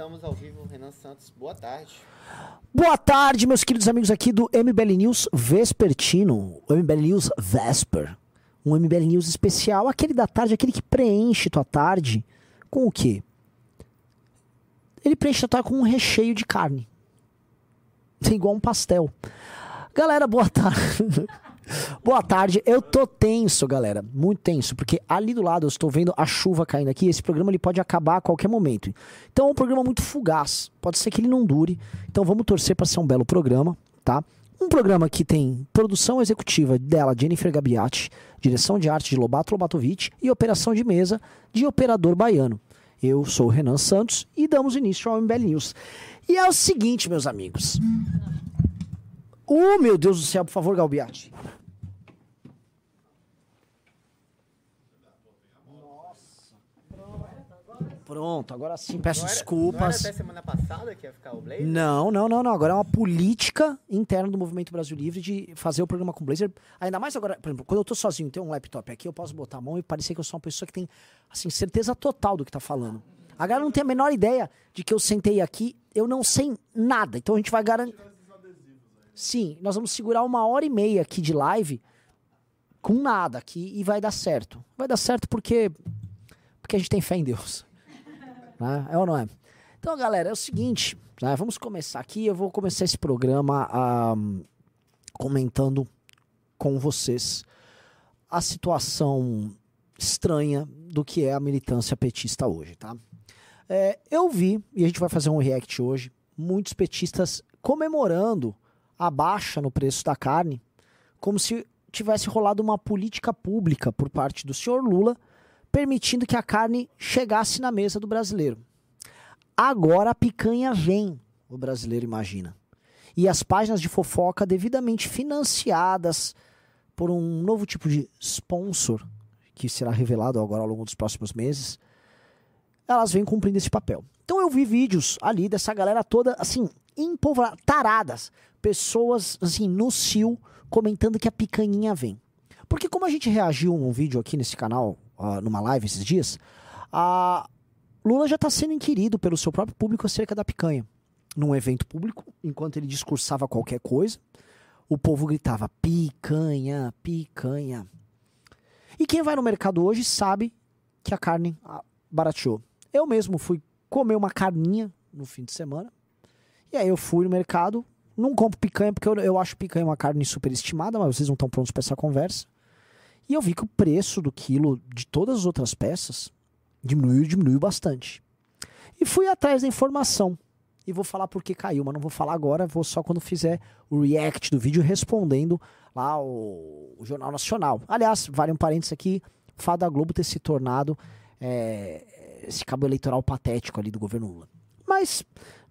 Estamos ao vivo, Renan Santos. Boa tarde. Boa tarde, meus queridos amigos aqui do MBL News Vespertino, MBL News Vesper. Um MBL News especial, aquele da tarde, aquele que preenche tua tarde com o quê? Ele preenche tua tarde com um recheio de carne. Igual um pastel. Galera, boa tarde. Boa tarde. Eu tô tenso, galera. Muito tenso, porque ali do lado eu estou vendo a chuva caindo aqui. Esse programa ele pode acabar a qualquer momento. Então é um programa muito fugaz. Pode ser que ele não dure. Então vamos torcer para ser um belo programa, tá? Um programa que tem produção executiva dela, Jennifer Gabiati, direção de arte de Lobato Lobatovic e operação de mesa de Operador Baiano. Eu sou o Renan Santos e damos início ao MBL News. E é o seguinte, meus amigos. Oh, meu Deus do céu, por favor, Galbiati. Pronto, agora sim, peço Não era- desculpas. Não era até semana passada que ia ficar o Blazer? Não, não, não, não. Agora é uma política interna do Movimento Brasil Livre de fazer o programa com Blazer. Ainda mais agora, por exemplo, quando eu tô sozinho tenho um laptop aqui, eu posso botar a mão e parecer que eu sou uma pessoa que tem, assim, certeza total do que tá falando. A galera não tem a menor ideia de que eu sentei aqui, eu não sei nada. Então a gente vai garantir. Sim, nós vamos segurar uma hora e meia aqui de live com nada aqui e vai dar certo. Vai dar certo porque porque a gente tem fé em Deus. Né? É ou não é? Então, galera, é o seguinte, né? vamos começar aqui. Eu vou começar esse programa ah, comentando com vocês a situação estranha do que é a militância petista hoje, tá? É, eu vi, e a gente vai fazer um react hoje, muitos petistas comemorando a baixa no preço da carne, como se tivesse rolado uma política pública por parte do senhor Lula, permitindo que a carne chegasse na mesa do brasileiro. Agora a picanha vem, o brasileiro imagina. E as páginas de fofoca devidamente financiadas por um novo tipo de sponsor, que será revelado agora ao longo dos próximos meses, elas vêm cumprindo esse papel. Então eu vi vídeos ali dessa galera toda, assim, empolvora, taradas, pessoas, assim, no cio, comentando que a picanhinha vem. Porque como a gente reagiu num vídeo aqui nesse canal, ah, numa live esses dias, a Lula já está sendo inquirido pelo seu próprio público acerca da picanha. Num evento público, enquanto ele discursava qualquer coisa, o povo gritava picanha, picanha. E quem vai no mercado hoje sabe que a carne ah, barateou. Eu mesmo fui comer uma carninha no fim de semana. E aí eu fui no mercado, não compro picanha porque eu, eu acho picanha uma carne superestimada, mas vocês não estão prontos para essa conversa. E eu vi que o preço do quilo de todas as outras peças diminuiu, diminuiu bastante. E fui atrás da informação. E vou falar por que caiu, mas não vou falar agora, vou só quando fizer o react do vídeo respondendo lá o, o Jornal Nacional. Aliás, vale um parênteses aqui, fato da Globo ter se tornado é, esse cabo eleitoral patético ali do governo Lula. Mas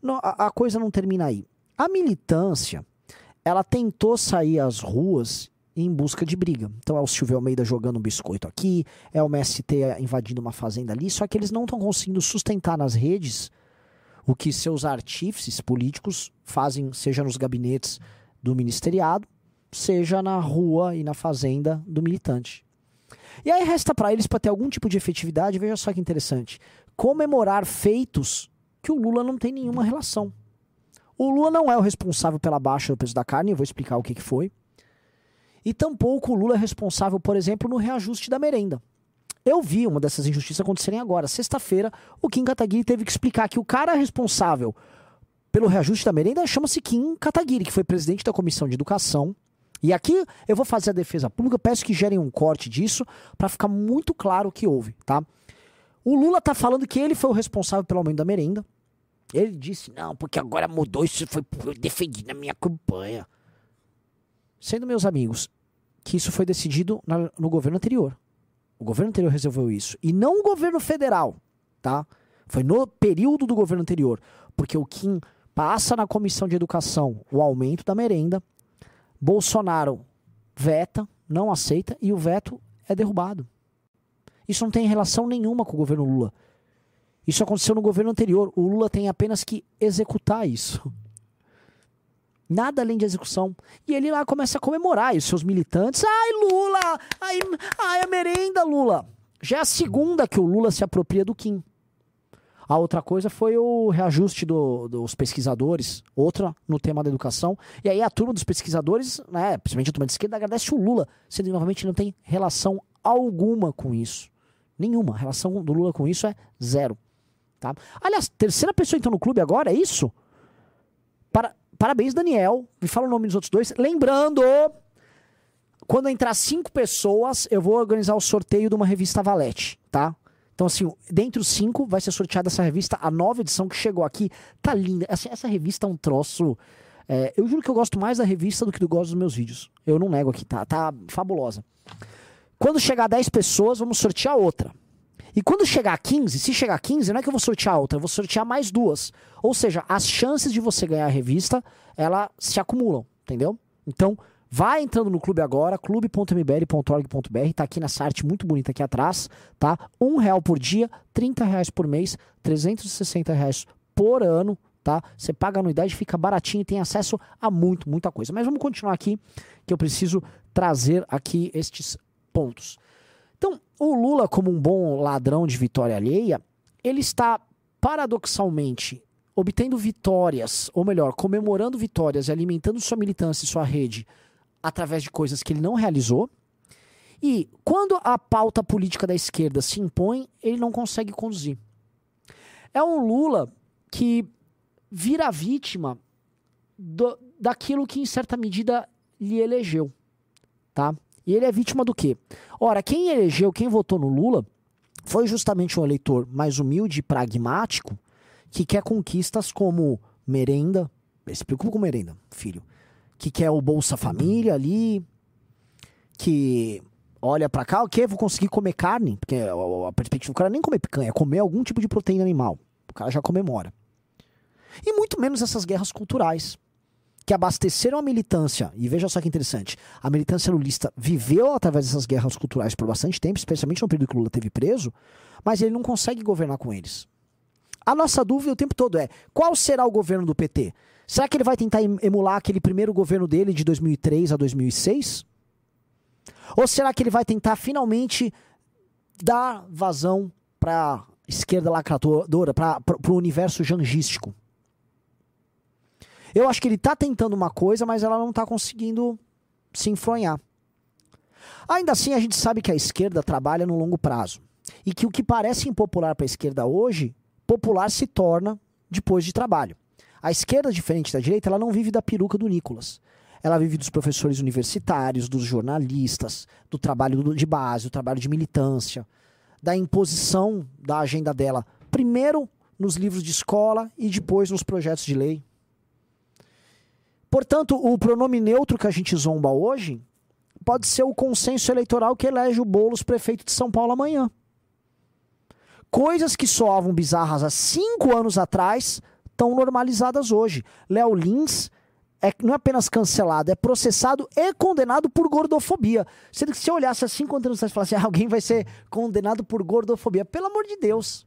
não, a, a coisa não termina aí. A militância, ela tentou sair às ruas em busca de briga. Então é o Silvio Almeida jogando um biscoito aqui, é o MST invadindo uma fazenda ali, só que eles não estão conseguindo sustentar nas redes o que seus artífices políticos fazem, seja nos gabinetes do ministeriado, seja na rua e na fazenda do militante. E aí resta para eles, para ter algum tipo de efetividade, veja só que interessante, comemorar feitos que o Lula não tem nenhuma relação. O Lula não é o responsável pela baixa do preço da carne, eu vou explicar o que, que foi. E tampouco o Lula é responsável, por exemplo, no reajuste da merenda. Eu vi uma dessas injustiças acontecerem agora. Sexta-feira, o Kim Kataguiri teve que explicar que o cara responsável pelo reajuste da merenda chama-se Kim Kataguiri, que foi presidente da Comissão de Educação. E aqui eu vou fazer a defesa pública, peço que gerem um corte disso para ficar muito claro o que houve, tá? O Lula tá falando que ele foi o responsável pelo aumento da merenda. Ele disse, não, porque agora mudou, isso foi eu defendi na minha campanha. Sendo meus amigos, que isso foi decidido na- no governo anterior. O governo anterior resolveu isso. E não o governo federal, tá? Foi no período do governo anterior. Porque o Kim passa na comissão de educação o aumento da merenda. Bolsonaro veta, não aceita, e o veto é derrubado. Isso não tem relação nenhuma com o governo Lula. Isso aconteceu no governo anterior. O Lula tem apenas que executar isso. Nada além de execução. E ele lá começa a comemorar. E os seus militantes. Ai, Lula! Ai, ai, a merenda, Lula! Já é a segunda que o Lula se apropria do Kim. A outra coisa foi o reajuste do- dos pesquisadores, outra no tema da educação. E aí a turma dos pesquisadores, né, principalmente a turma de esquerda, agradece o Lula, sendo que novamente não tem relação alguma com isso. Nenhuma. A relação do Lula com isso é zero. Tá? Aliás, terceira pessoa então no clube agora, é isso? Para- parabéns, Daniel. Me fala o nome dos outros dois. Lembrando, quando entrar cinco pessoas, eu vou organizar o sorteio de uma revista Valete, tá? Então, assim, dentre os cinco vai ser sorteada essa revista, a nova edição que chegou aqui. Tá linda. Assim, essa revista é um troço. é, eu juro que eu gosto mais da revista do que do gosto dos meus vídeos. Eu não nego aqui, tá? Tá fabulosa. Quando chegar a 10 pessoas, vamos sortear outra. E quando chegar a 15, se chegar a 15, não é que eu vou sortear outra, eu vou sortear mais duas. Ou seja, as chances de você ganhar a revista, ela se acumulam, entendeu? Então, vai entrando no clube agora, clube.mbl.org.br, tá aqui nessa arte muito bonita aqui atrás, tá? Um real por dia, 30 reais por mês, 360 reais por ano, tá? Você paga anuidade, fica baratinho e tem acesso a muito, muita coisa. Mas vamos continuar aqui, que eu preciso trazer aqui estes pontos. Então, o Lula, como um bom ladrão de vitória alheia, ele está paradoxalmente obtendo vitórias, ou melhor, comemorando vitórias e alimentando sua militância e sua rede através de coisas que ele não realizou. E quando a pauta política da esquerda se impõe, ele não consegue conduzir. É um Lula que vira vítima do- daquilo que, em certa medida, lhe elegeu. Tá? E ele é vítima do quê? Ora, quem elegeu, quem votou no Lula, foi justamente um eleitor mais humilde e pragmático que quer conquistas como merenda, se preocupa com merenda, filho, que quer o Bolsa Família ali, que olha pra cá, ok, vou conseguir comer carne, porque a, perspectiva do cara nem comer picanha, é comer algum tipo de proteína animal. O cara já comemora. E muito menos essas guerras culturais que abasteceram a militância, e veja só que interessante, a militância lulista viveu através dessas guerras culturais por bastante tempo, especialmente no período que Lula teve preso, mas ele não consegue governar com eles. A nossa dúvida o tempo todo é: qual será o governo do PT? Será que ele vai tentar em- emular aquele primeiro governo dele de 2003 a 2006? Ou será que ele vai tentar finalmente dar vazão para a esquerda lacradora, para o universo jangístico? Eu acho que ele está tentando uma coisa, mas ela não está conseguindo se enfronhar. Ainda assim, a gente sabe que a esquerda trabalha no longo prazo. E que o que parece impopular para a esquerda hoje, popular se torna depois de trabalho. A esquerda, diferente da direita, ela não vive da peruca do Nicolas. Ela vive dos professores universitários, dos jornalistas, do trabalho de base, do trabalho de militância, da imposição da agenda dela, primeiro nos livros de escola e depois nos projetos de lei. Portanto, o pronome neutro que a gente zomba hoje pode ser o consenso eleitoral que elege o Boulos prefeito de São Paulo amanhã. Coisas que soavam bizarras há cinco anos atrás estão normalizadas hoje. Léo Lins é, não é apenas cancelado, é processado e condenado por gordofobia. Sendo que se eu olhasse há cinco anos atrás e falasse "Ah, alguém vai ser condenado por gordofobia, pelo amor de Deus.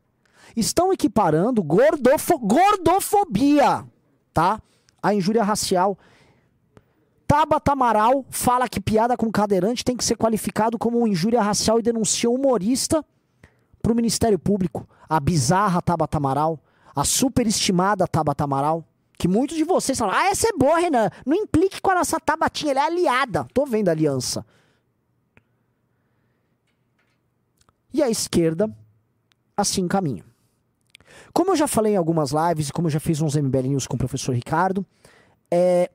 Estão equiparando gordofo- gordofobia, tá? A injúria racial. Tabata Amaral fala que piada com cadeirante tem que ser qualificado como injúria racial e denuncia um humorista para o Ministério Público. A bizarra Tabata Amaral, a superestimada Tabata Amaral, que muitos de vocês falam, ah, essa é boa, Renan, não implique com a nossa Tabatinha, ela é aliada. Tô vendo a aliança. E a esquerda, assim caminha. Como eu já falei em algumas lives e como eu já fiz uns MBL News com o professor Ricardo, é,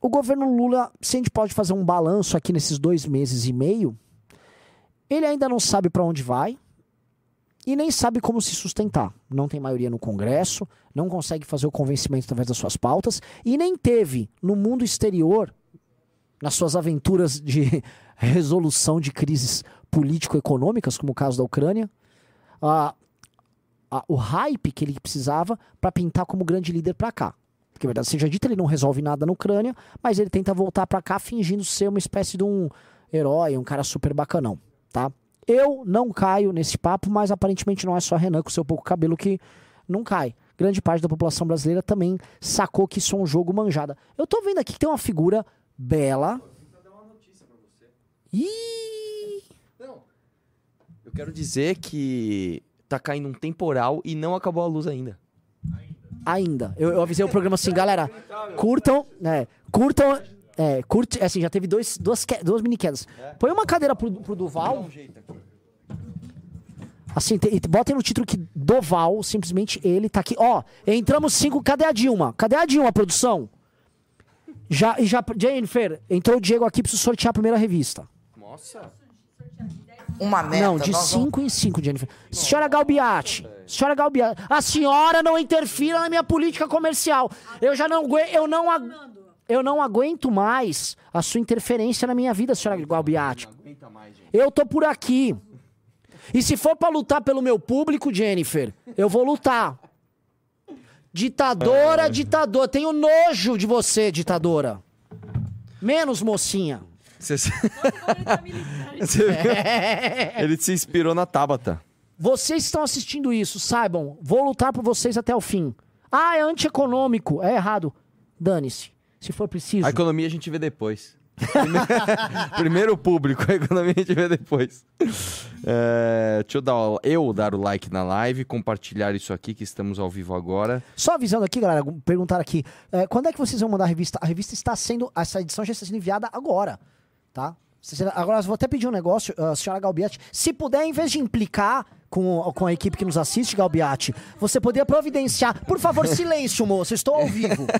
o governo Lula, se a gente pode fazer um balanço aqui nesses dois meses e meio, ele ainda não sabe para onde vai e nem sabe como se sustentar. Não tem maioria no Congresso, não consegue fazer o convencimento através das suas pautas e nem teve no mundo exterior, nas suas aventuras de resolução de crises político-econômicas, como o caso da Ucrânia, a- a- o hype que ele precisava para pintar como grande líder para cá. Porque, verdade seja dita, ele não resolve nada na Ucrânia, mas ele tenta voltar para cá fingindo ser uma espécie de um herói, um cara super bacanão, tá? Eu não caio nesse papo, mas aparentemente não é só Renan com seu pouco cabelo que não cai. Grande parte da população brasileira também sacou que isso é um jogo manjada. Eu tô vendo aqui que tem uma figura bela. Ih! Não. Eu quero dizer que tá caindo um temporal e não acabou a luz ainda. Ainda. Eu, eu avisei o programa assim, galera, curtam, né? Curtam. É, curte, assim, já teve dois, duas, que- duas mini quedas. Põe uma cadeira pro, pro Duval. Assim, te, botem no título que Doval, simplesmente ele tá aqui. Ó, entramos cinco. Cadê a Dilma? Cadê a Dilma, produção? Já, e já, Jennifer, entrou o Diego aqui, preciso sortear a primeira revista. Nossa. Uma meta. Não, de nós vamos- 5 em 5, Jennifer. Senhora Galbiati, senhora Galbiati, a senhora não interfira na minha política comercial. Eu já não aguento, eu não, agu- eu não aguento mais a sua interferência na minha vida, senhora Galbiati. Eu tô por aqui. E se for pra lutar pelo meu público, Jennifer, eu vou lutar. Ditadora, ditadora. Tenho nojo de você, ditadora. Menos mocinha. Você, Você viu? Ele se inspirou na Tabata. Vocês estão assistindo isso, saibam, vou lutar por vocês até o fim. Ah, é antieconômico, é errado. Dane-se, se for preciso. A economia a gente vê depois. Primeiro, o público, a economia a gente vê depois. É, deixa eu dar, o- eu dar o like na live, compartilhar isso aqui que estamos ao vivo agora. Só avisando aqui, galera, perguntaram aqui, é, quando é que vocês vão mandar a revista? A revista está sendo, essa edição já está sendo enviada agora, tá? Agora, eu vou até pedir um negócio, a senhora Galbiati, se puder, em vez de implicar com, com a equipe que nos assiste, Galbiati, você poderia providenciar, por favor, silêncio, moça, estou ao vivo.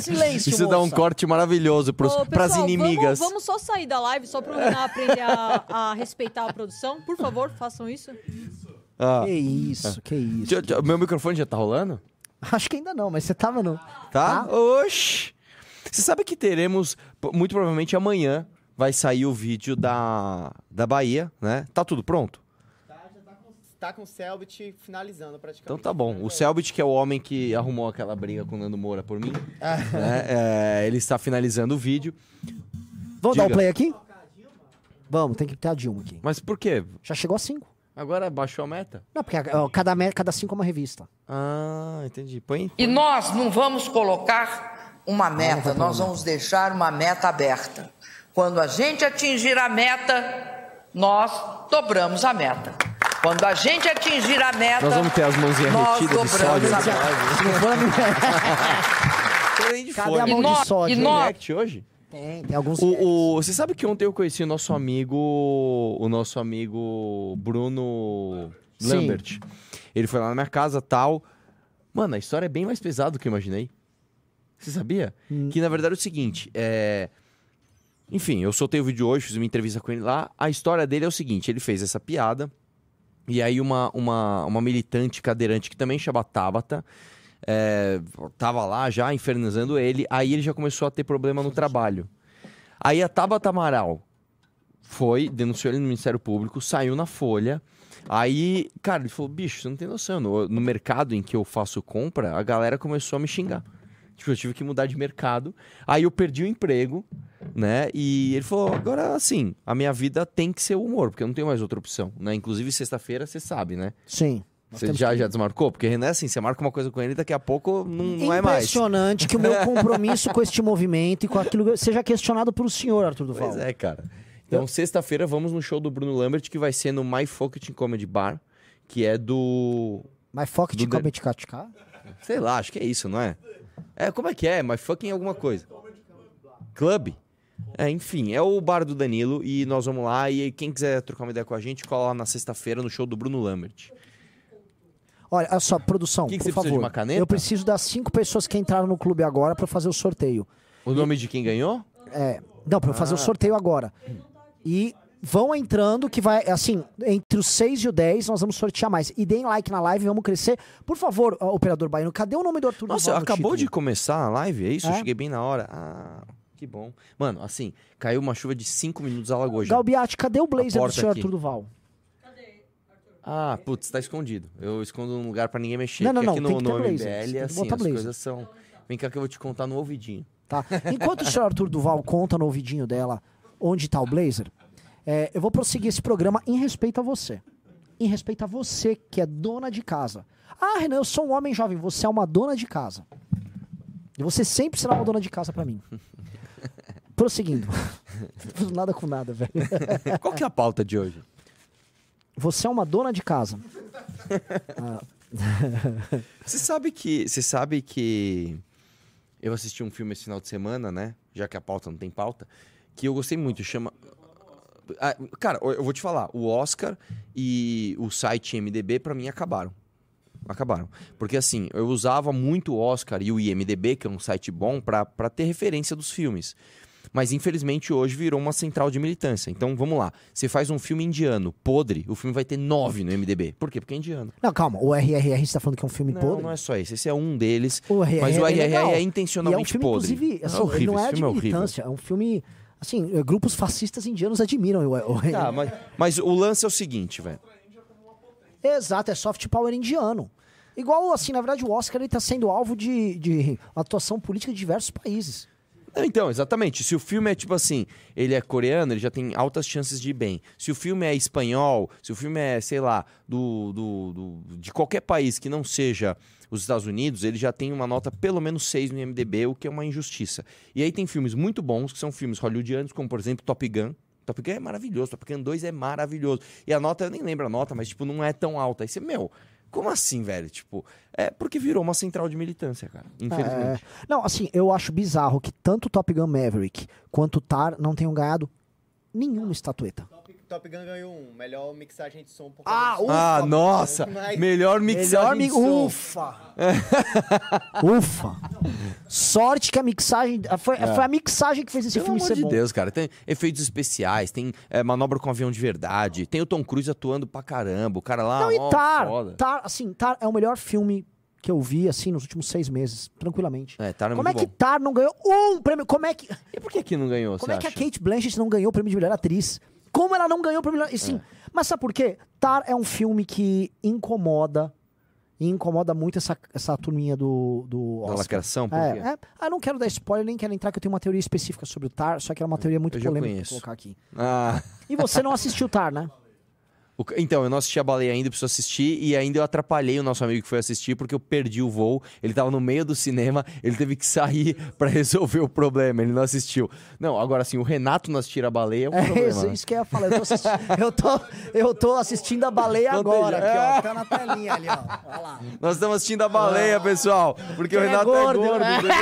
Silêncio, Isso dá um moça. corte maravilhoso pros, Ô, pras pessoal, inimigas. Vamos, vamos só sair da live, só pro Renan aprender a, a respeitar a produção. Por favor, façam isso. Ah, Que isso, que isso. deixa- deixa- meu microfone já tá rolando? Acho que ainda não, mas você tava no. Tá? Tá. Oxi! Você sabe que teremos, muito provavelmente amanhã, vai sair o vídeo da, da Bahia, né? Tá tudo pronto? Tá com o Selbit finalizando praticamente. Então tá bom. O Selbit, que é o homem que arrumou aquela briga com o Nando Moura por mim, Ah. né? É, ele está finalizando o vídeo. Vamos dar o Diga. play aqui? Vamos, tem que ter a Dilma aqui. Mas por quê? Já chegou a cinco. Agora baixou a meta? Não, porque ó, cada, cada cinco é uma revista. Ah, entendi. Põe. E nós não vamos colocar uma meta, nós vamos deixar uma meta aberta. Quando a gente atingir a meta, nós dobramos a meta. Quando a gente atingir a meta, Nós vamos ter as mãozinhas nós retidas de sódio. dobramos a meta. Cadê a mão de nós- sódio? e nós- hoje? Tem, tem alguns. O, o- você sabe que ontem eu conheci o nosso amigo, o nosso amigo Bruno Sim. Lambert. Ele foi lá na minha casa tal. Mano, a história é bem mais pesada do que eu imaginei. Você sabia? Hum. Que na verdade é o seguinte, é... Enfim, eu soltei o vídeo hoje, fiz uma entrevista com ele lá. A história dele é o seguinte, ele fez essa piada. E aí uma, uma, uma militante cadeirante que também chama Tabata, é, tava lá já infernizando ele. Aí ele já começou a ter problema no trabalho. Aí a Tabata Amaral foi, denunciou ele no Ministério Público, saiu na Folha. Aí, cara, ele falou: bicho, você não tem noção. No, no mercado em que eu faço compra, a galera começou a me xingar. Tipo, eu tive que mudar de mercado. Aí eu perdi o emprego, né? E ele falou: agora, assim, a minha vida tem que ser o humor, porque eu não tenho mais outra opção, né? Inclusive, sexta-feira, você sabe, né? Sim. Você já, que- já desmarcou? Porque René, assim, você marca uma coisa com ele, daqui a pouco não, não é mais. Impressionante que o meu compromisso com este movimento e com aquilo seja questionado pelo senhor, Arthur Duval. Pois é, cara. Então, sexta-feira, vamos no show do Bruno Lambert, que vai ser no My Focus Comedy Bar, que é do. Foca de Do Comedy Katka? Sei lá, acho que é isso, não é? É, como é que é? My Fucking alguma coisa. Club? É, enfim, é o bar do Danilo e nós vamos lá. E quem quiser trocar uma ideia com a gente, cola lá na sexta-feira no show do Bruno Lambert. Olha, olha só, produção, Que que por você precisa favor. uma caneta? Eu preciso das cinco pessoas que entraram no clube agora pra fazer o sorteio. O nome de quem ganhou? É, não, pra eu fazer o Ah. sorteio agora. E vão entrando, que vai, assim, entre os 6 e o 10, nós vamos sortear mais. E deem like na live, vamos crescer. Por favor, operador Baiano, cadê o nome do Arthur Nossa, Duval no acabou de começar a live, é isso? Eu É? cheguei bem na hora. Ah, que bom. Mano, assim, caiu uma chuva de 5 minutos, alagou já. Galbiati, cadê o blazer do senhor aqui. Arthur Duval? Ah, putz, tá escondido. Eu escondo num lugar pra ninguém mexer. Não, não, não, aqui no, tem que no blazer. Você MBL, que assim, as blazer. coisas são... Vem cá que eu vou te contar no ouvidinho. Tá? Enquanto o senhor Arthur Duval conta no ouvidinho dela onde tá o blazer, é, eu vou prosseguir esse programa em respeito a você. Em respeito a você, que é dona de casa. Ah, Renan, eu sou um homem jovem, você é uma dona de casa. E você sempre será uma dona de casa pra mim. Prosseguindo. nada com nada, velho. Qual que é a pauta de hoje? Você é uma dona de casa. Você sabe que. Você sabe que. Eu assisti um filme esse final de semana, né? Já que a pauta não tem pauta. Que eu gostei muito. Chama. Ah, cara, eu vou te falar. O Oscar e o site MDB, pra mim, acabaram. Acabaram. Porque assim, eu usava muito o Oscar e o IMDB, que é um site bom, pra, pra ter referência dos filmes. Mas infelizmente hoje virou uma central de militância. Então vamos lá. Você faz um filme indiano, podre, o filme vai ter 9 no MDB. Por quê? Porque é indiano. Não, calma. O RRR você tá falando que é um filme Não, podre? não é só esse. Esse é um deles. O RRR mas o é RRR legal. é E é um intencionalmente filme, podre. inclusive, assim, é horrível, não é de filme é militância. É um filme... Assim, eh, grupos fascistas indianos admiram o, o Tá, mas, mas o lance é o seguinte, velho. Exato, é soft power indiano. Igual, assim, na verdade, o Oscar ele tá sendo alvo de, de atuação política de diversos países. Então, exatamente. Se o filme é tipo assim, ele é coreano, ele já tem altas chances de ir bem. Se o filme é espanhol, se o filme é, sei lá, do, do, do- de qualquer país que não seja os Estados Unidos, ele já tem uma nota pelo menos 6 no IMDB, o que é uma injustiça. E aí tem filmes muito bons, que são filmes hollywoodianos, como por exemplo Top Gun. Top Gun é maravilhoso, Top Gun 2 é maravilhoso. E a nota, eu nem lembro a nota, mas tipo, não é tão alta. Aí você, meu, como assim, velho? Tipo, é porque virou uma central de militância, cara. Infelizmente. É, não, assim, eu acho bizarro que tanto Top Gun Maverick quanto Tar não tenham ganhado nenhuma estatueta. Top, Top Gun ganhou um. Melhor mixagem de som por Ah, causa do- Ah, Ufa, nossa! mas- Melhor Melhor mixagem mi... de som. Ufa! Ufa! Sorte que a mixagem. Foi, foi a mixagem que fez esse É. Pelo filme amor ser de bom. Deus, cara. Tem efeitos especiais, tem é, manobra com avião de verdade, tem o Tom Cruise atuando pra caramba, o cara lá, Não, e ó, Tar, foda. Tar, assim, Tar é o melhor filme que eu vi, assim, nos últimos seis meses, tranquilamente. É, Tar é Como é que bom. Tar não ganhou um prêmio? Como é que, E por que que não ganhou, como você é que a acha? Kate Blanchett não ganhou o prêmio de melhor atriz? Como ela não ganhou o de melhor... Sim, mas sabe por quê? Tar é um filme que incomoda, e incomoda muito essa, essa turminha do, do Da Oscar. lacração? Por É, é. Ah, não quero dar spoiler, nem quero entrar, que eu tenho uma teoria específica sobre o Tar, só que é uma teoria muito Eu polêmica colocar aqui. Ah, E você não assistiu Tar, né? O então, eu não assisti a baleia ainda, preciso assistir, e ainda eu atrapalhei o nosso amigo que foi assistir porque eu perdi o voo. Ele tava no meio do cinema, ele teve que sair pra resolver o problema, ele não assistiu. Não, agora assim, o Renato não assistir a baleia é um É problema. isso, né? isso que eu ia falar. Eu tô, assisti- eu tô, eu tô assistindo a baleia Não agora, tem- aqui, ó. Tá na telinha ali, ó. Olha lá. Nós estamos assistindo a baleia, pessoal, porque o Quem é Renato gordo, é gordo. né? entendeu?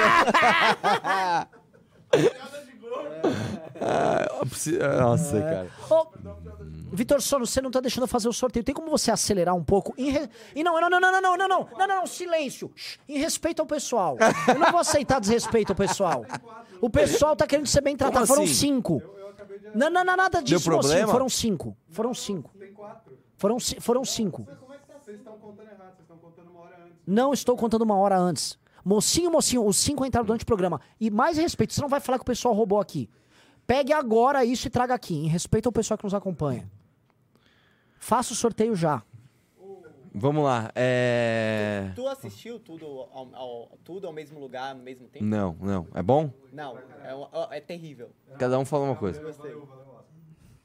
Ah, Nossa, cara. Ô, Vitor Sono, você não tá deixando eu fazer o sorteio. Tem como você acelerar um pouco? Em re- E não, não, não, não, não, não, não, não, não, não, não, silêncio. Em respeito ao pessoal. Eu não vou aceitar desrespeito ao pessoal. O pessoal tá querendo ser bem tratado. Foram assim? cinco. Não, não, não, nada disso, mocinho. problema? Foram cinco. Foram cinco. Foram, ci- foram cinco. Como é que tá? Vocês estão contando errado, vocês estão contando uma hora antes. Não estou contando uma hora antes. Mocinho, mocinho, os cinco entraram durante o programa. E mais respeito, você não vai falar que o pessoal roubou aqui. Pegue agora isso e traga aqui, em respeito ao pessoal que nos acompanha. Faça o sorteio já. Vamos lá. É... Tu assistiu tudo ao, ao- tudo ao mesmo lugar, no mesmo tempo? Não, não. É bom? Não, é, ó, é terrível. Cada um fala uma coisa.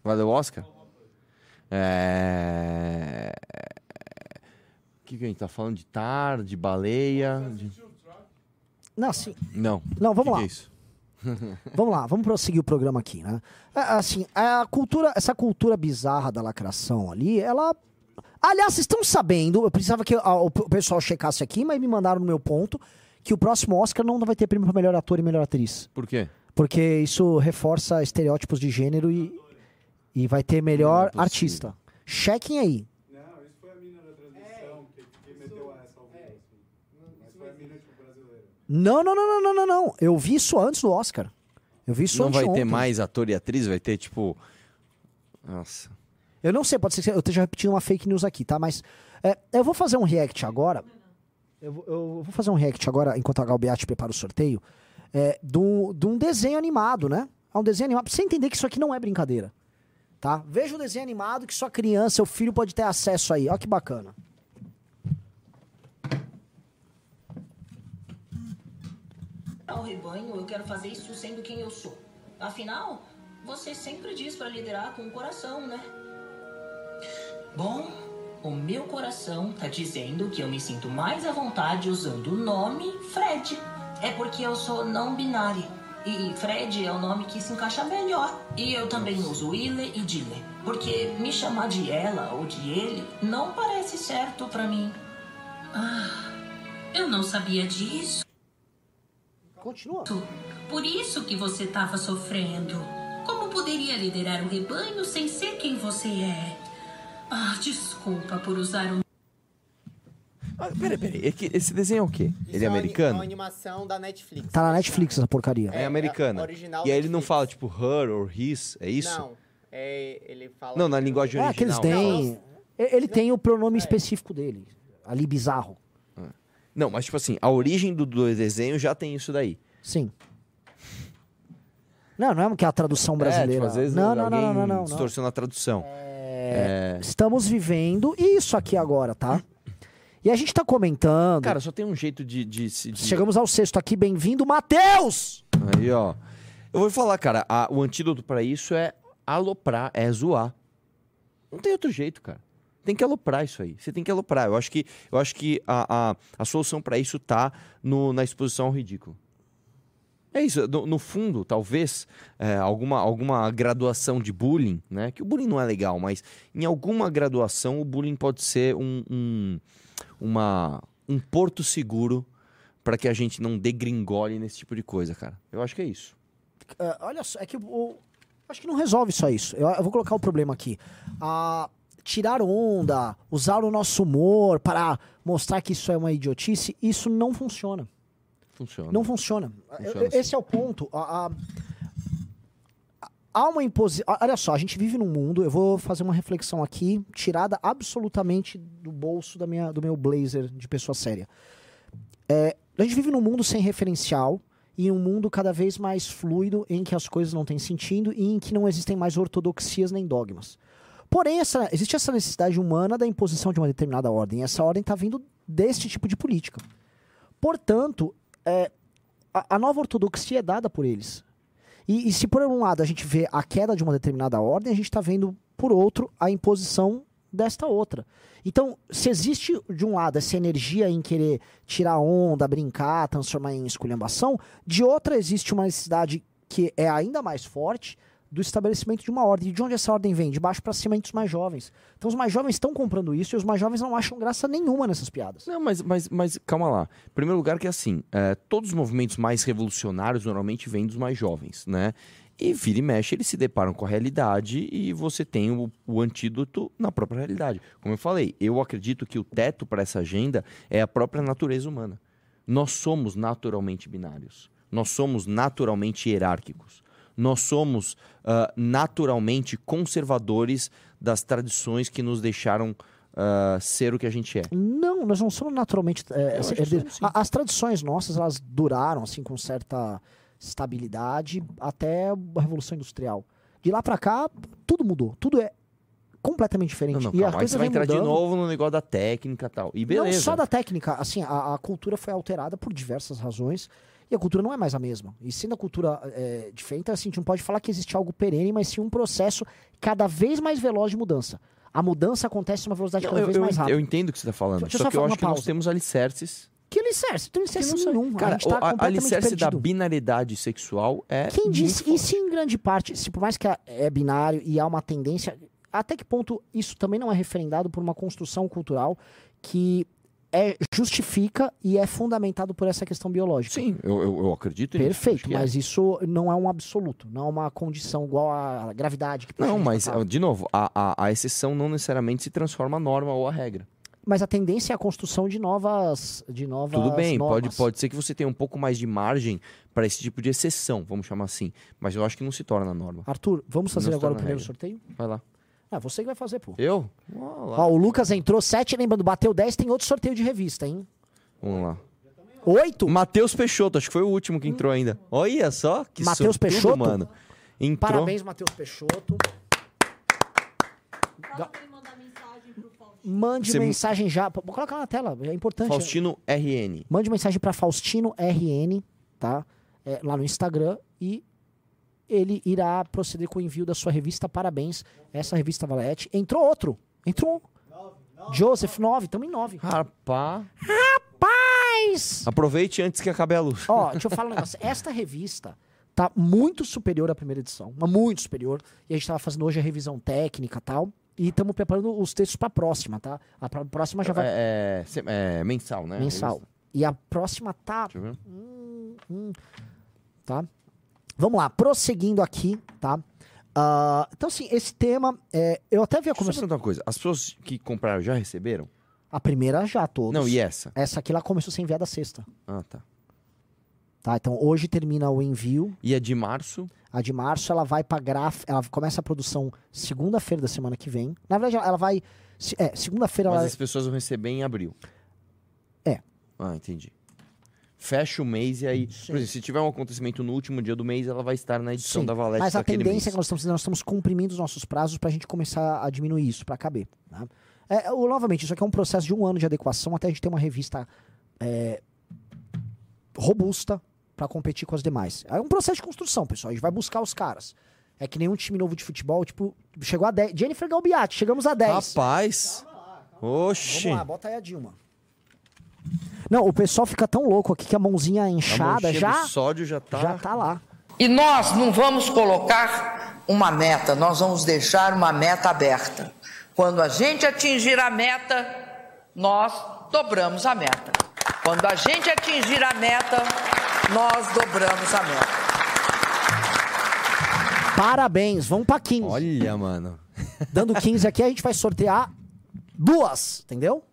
Valeu o Oscar? É... O que, que a gente tá falando? De tar, de baleia? de- Não, assim, Não. Não, vamos Que lá. que é isso? vamos lá, vamos prosseguir o programa aqui, né? É, Assim, a cultura, essa cultura bizarra da lacração ali, ela. Aliás, vocês estão sabendo, eu precisava que o pessoal checasse aqui, mas me mandaram no meu ponto que o próximo Oscar não vai ter prêmio para melhor ator e melhor atriz. Por quê? Porque isso reforça estereótipos de gênero e, e vai ter melhor é artista. Chequem aí. Não, isso foi a mina da transmissão que, que meteu essa ao vivo, assim. Mas foi a mina, tipo, brasileira. Não, não, não, não, não, não, não. Eu vi isso antes do Oscar. Eu vi isso Não vai ter anteontem. mais ator e atriz? Vai ter, tipo... Nossa. Eu não sei, pode ser que eu esteja repetindo uma fake news aqui, tá? Mas é, eu vou fazer um react agora. Eu, vou- eu vou fazer um react agora, enquanto a Galbeate prepara o sorteio, é, de um de um desenho animado, né? É um desenho animado, pra você entender que isso aqui não é brincadeira. Tá? Veja o desenho animado que sua criança, seu filho pode ter acesso aí. Olha que bacana. Ao rebanho, eu quero fazer isso sendo quem eu sou. Afinal, você sempre diz para liderar com o coração, né? Bom, o meu coração tá dizendo que eu me sinto mais à vontade usando o nome Fred. É porque eu sou não binário. E Fred é o nome que se encaixa melhor. E eu também uso Ile e Dile. Porque me chamar de ela ou de ele não parece certo pra mim. Ah, eu não sabia disso. Continua. Por isso que você estava sofrendo. Como poderia liderar o rebanho sem ser quem você é? Ah, desculpa por usar um. Ah, peraí, peraí. É que Esse desenho é o quê? Isso Ele é americano? uma animação da Netflix. Tá na Netflix essa porcaria. É, americana. é original e aí ele não Netflix. fala, tipo, her or his, é isso? Não, é, ele fala... Não, na linguagem É, que eles original. têm. Ele tem o pronome específico dele. Ali bizarro. Não, mas tipo assim, a origem do, do desenho já tem isso daí. Sim. Não, não é que é a tradução É, brasileira. tipo, às vezes não, não, não, não, não, não, não. distorciona a tradução. É. Estamos vivendo isso aqui agora, tá? E a gente tá comentando. Cara, só tem um jeito de... de, de- Chegamos ao sexto aqui, bem-vindo, Matheus! Aí, ó. Eu vou falar, cara, a- o antídoto pra isso é aloprar, é zoar. Não tem outro jeito, cara. Tem que aloprar isso aí. Você tem que aloprar. Eu acho que, eu acho que a, a, a solução pra isso tá no, na exposição ao ridículo. É isso. No, no fundo, talvez, é, alguma, alguma graduação de bullying, né? Que o bullying não é legal, mas em alguma graduação o bullying pode ser um, um, uma, um porto seguro pra que a gente não degringole nesse tipo de coisa, cara. Eu acho que é isso. Ah, olha só, é que o, acho que não resolve só isso. Eu, eu vou colocar o problema aqui. Ah, tirar onda, usar o nosso humor para mostrar que isso é uma idiotice, isso não funciona. Funciona. Não funciona. Funciona Eu- Esse é o ponto. A- a- Há uma imposição. Olha só, a gente vive num mundo. Eu vou fazer uma reflexão aqui, tirada absolutamente do bolso da minha, do meu blazer de pessoa séria. É, a gente vive num mundo sem referencial e um mundo cada vez mais fluido em que as coisas não têm sentido e em que não existem mais ortodoxias nem dogmas. Porém, essa- existe essa necessidade humana da imposição de uma determinada ordem. Essa ordem está vindo deste tipo de política. Portanto, é, a, a nova ortodoxia é dada por eles. E, e se por um lado a gente vê a queda de uma determinada ordem, a gente está vendo, por outro, a imposição desta outra. Então, se existe, de um lado, essa energia em querer tirar onda, brincar, transformar em esculhambação, de outra existe uma necessidade que é ainda mais forte do estabelecimento de uma ordem. E de onde essa ordem vem? De baixo para cima entre os mais jovens. Então os mais jovens estão comprando isso e os mais jovens não acham graça nenhuma nessas piadas. Não, mas, mas, mas calma lá. Em primeiro lugar que é assim, é, todos os movimentos mais revolucionários normalmente vêm dos mais jovens, né? E vira e mexe, eles se deparam com a realidade e você tem o, o antídoto na própria realidade. Como eu falei, eu acredito que o teto para essa agenda é a própria natureza humana. Nós somos naturalmente binários. Nós somos naturalmente hierárquicos. Nós somos ah, naturalmente conservadores das tradições que nos deixaram ah, ser o que a gente é. Não, nós não somos naturalmente. é, herdeiros. somos. A- As tradições nossas, elas duraram assim com certa estabilidade até a Revolução Industrial. De lá pra cá, tudo mudou. Tudo é completamente diferente. Não, não, e a calma. Aí coisa você vai entrar de mudando. novo no negócio da técnica e tal. E beleza. Não só da técnica, assim, a, a cultura foi alterada por diversas razões e a cultura não é mais a mesma. E sendo a cultura é, diferente, assim, a gente não pode falar que existe algo perene, mas sim um processo cada vez mais veloz de mudança. A mudança acontece numa velocidade cada eu, vez eu mais rápida. eu entendo o que você está falando. Deixa só só que eu acho uma que nós pausa. temos alicerces. Que alicerce? Não tem alicerce nenhum. Cara, a gente tá o a- alicerce da perdido. binariedade sexual é. Quem disse? forte. Isso em grande parte, se por mais que é binário e há uma tendência, até que ponto isso também não é referendado por uma construção cultural que é, justifica e é fundamentado por essa questão biológica? Sim, eu, eu, acredito nisso. Perfeito, é. mas isso não é um absoluto, não é uma condição igual à gravidade. Que Não, mas, pra cá. de novo, a, a, a exceção não necessariamente se transforma a norma ou a regra. Mas a tendência é a construção de novas, de novas Tudo bem, pode, normas. pode ser que você tenha um pouco mais de margem para esse tipo de exceção, vamos chamar assim. Mas eu acho que não se torna norma. Arthur, vamos fazer agora o primeiro regra. sorteio? Vai lá. Ah, você que vai fazer, pô. Eu? Ó, o Lucas entrou 7, lembrando, bateu 10, tem outro sorteio de revista, hein? Vamos lá. 8? Matheus Peixoto, acho que foi o último que entrou ainda. Olha só, que Matheus Peixoto? mano. Entrou. Parabéns, Matheus Peixoto. Mande Você- mensagem já. Pô, Coloca na tela, é importante. Faustino RN. Mande mensagem para Faustino RN, tá? É, lá no Instagram e ele irá proceder com o envio da sua revista. Parabéns. Essa revista Valete. Entrou outro. Entrou um. Joseph 9, estamos em 9. Rapaz. Rapaz! Aproveite antes que acabe a luz. Ó, deixa eu falar um negócio. Esta revista tá muito superior à primeira edição, mas muito superior. E a gente tava fazendo hoje a revisão técnica e tal. E estamos preparando os textos pra próxima, tá? A próxima já vai É, é, é mensal, né? mensal. E a próxima tá Deixa eu ver. Hum, hum. Tá? Vamos lá, prosseguindo aqui, tá? Ah, então, assim, esse tema, é, eu até havia Deixa eu uma coisa. As pessoas que compraram já receberam? A primeira já, todos. Não, e essa? Essa aqui ela começou a ser enviada sexta. Ah, tá. Tá? Então, hoje termina o envio. E a de março? A de março ela vai pra graf... Ela começa a produção segunda-feira da semana que vem. Na verdade, ela vai. É, segunda-feira Mas ela. as pessoas vão receber em abril. É. Ah, entendi. Fecha o mês e aí, Sim. por exemplo, se tiver um acontecimento no último dia do mês, ela vai estar na edição Sim, da Valete Mas a tendência é mês. que nós estamos fazendo, nós estamos comprimindo os nossos prazos para a gente começar a diminuir isso, para caber. tá? É, o- novamente, isso aqui é um processo de um ano de adequação até a gente ter uma revista é, robusta para competir com as demais. É um processo de construção, pessoal. A gente vai buscar os caras. É que nem um time novo de futebol, tipo, chegou a 10. Jennifer Galbiati, chegamos a 10. Rapaz! Oxi! Vamos lá, bota aí a Dilma. Não, o pessoal fica tão louco aqui que a mãozinha A mão inchada cheia já, do sódio já tá... já tá lá. E nós não vamos colocar uma meta, nós vamos deixar uma meta aberta. Quando a gente atingir a meta, nós dobramos a meta. Quando a gente atingir a meta, nós dobramos a meta. Parabéns, vamos pra 15. Olha, mano. Dando 15 aqui, a gente vai sortear duas, entendeu?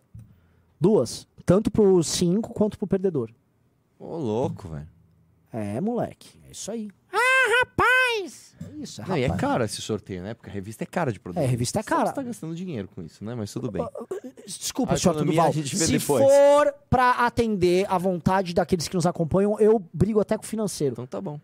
Duas. Tanto pro 5 quanto pro perdedor. Ô, louco, velho. É, moleque. É isso aí. Ah, rapaz! É isso, é Não, e é rapaz. caro esse sorteio, né? Porque a revista é cara de produzir. É, a revista é que cara. Você tá gastando dinheiro com isso, né? Mas tudo bem. Desculpa, A senhor economia Duval. a gente vê Se depois. for pra atender a vontade daqueles que nos acompanham, eu brigo até com o financeiro. Então tá bom.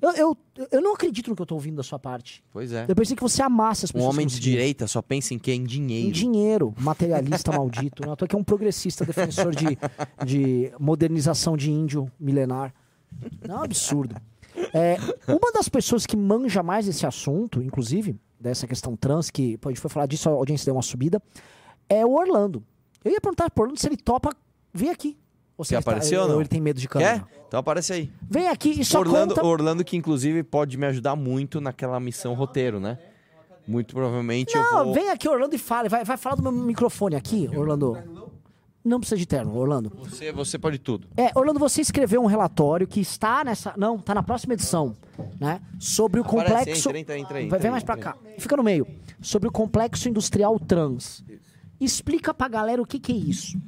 Eu, eu, eu não acredito no que eu tô ouvindo da sua parte. Pois é. Eu pensei que você amasse as Um pessoas. homem que de direita só pensa em quê? Em dinheiro. Em dinheiro, materialista maldito. Eu tô aqui um progressista, defensor de, de modernização de índio milenar. Não, é um absurdo. É, uma das pessoas que manja mais esse assunto, inclusive, dessa questão trans, que pô, a gente foi falar disso, a audiência deu uma subida, é o Orlando. Eu ia perguntar pro Orlando se ele topa vir aqui. Ou Quer tá- aparecer ou não? ele tem medo de câmera. Quer? Então aparece aí. Vem aqui e só Orlando, conta... Orlando que inclusive pode me ajudar muito naquela missão roteiro, né? Muito provavelmente eu Não, vou... vem aqui, Orlando, e fale. Vai, vai falar do meu microfone aqui, Orlando. Não precisa de terno, Orlando. Você, você pode tudo. É, Orlando, você escreveu um relatório que está nessa. Não, está na próxima edição, né? Sobre o Aparece, complexo. entra, entra, entra entra vem mais pra entra cá. Fica no meio. Sobre o complexo industrial trans. Explica pra galera o que, que é isso.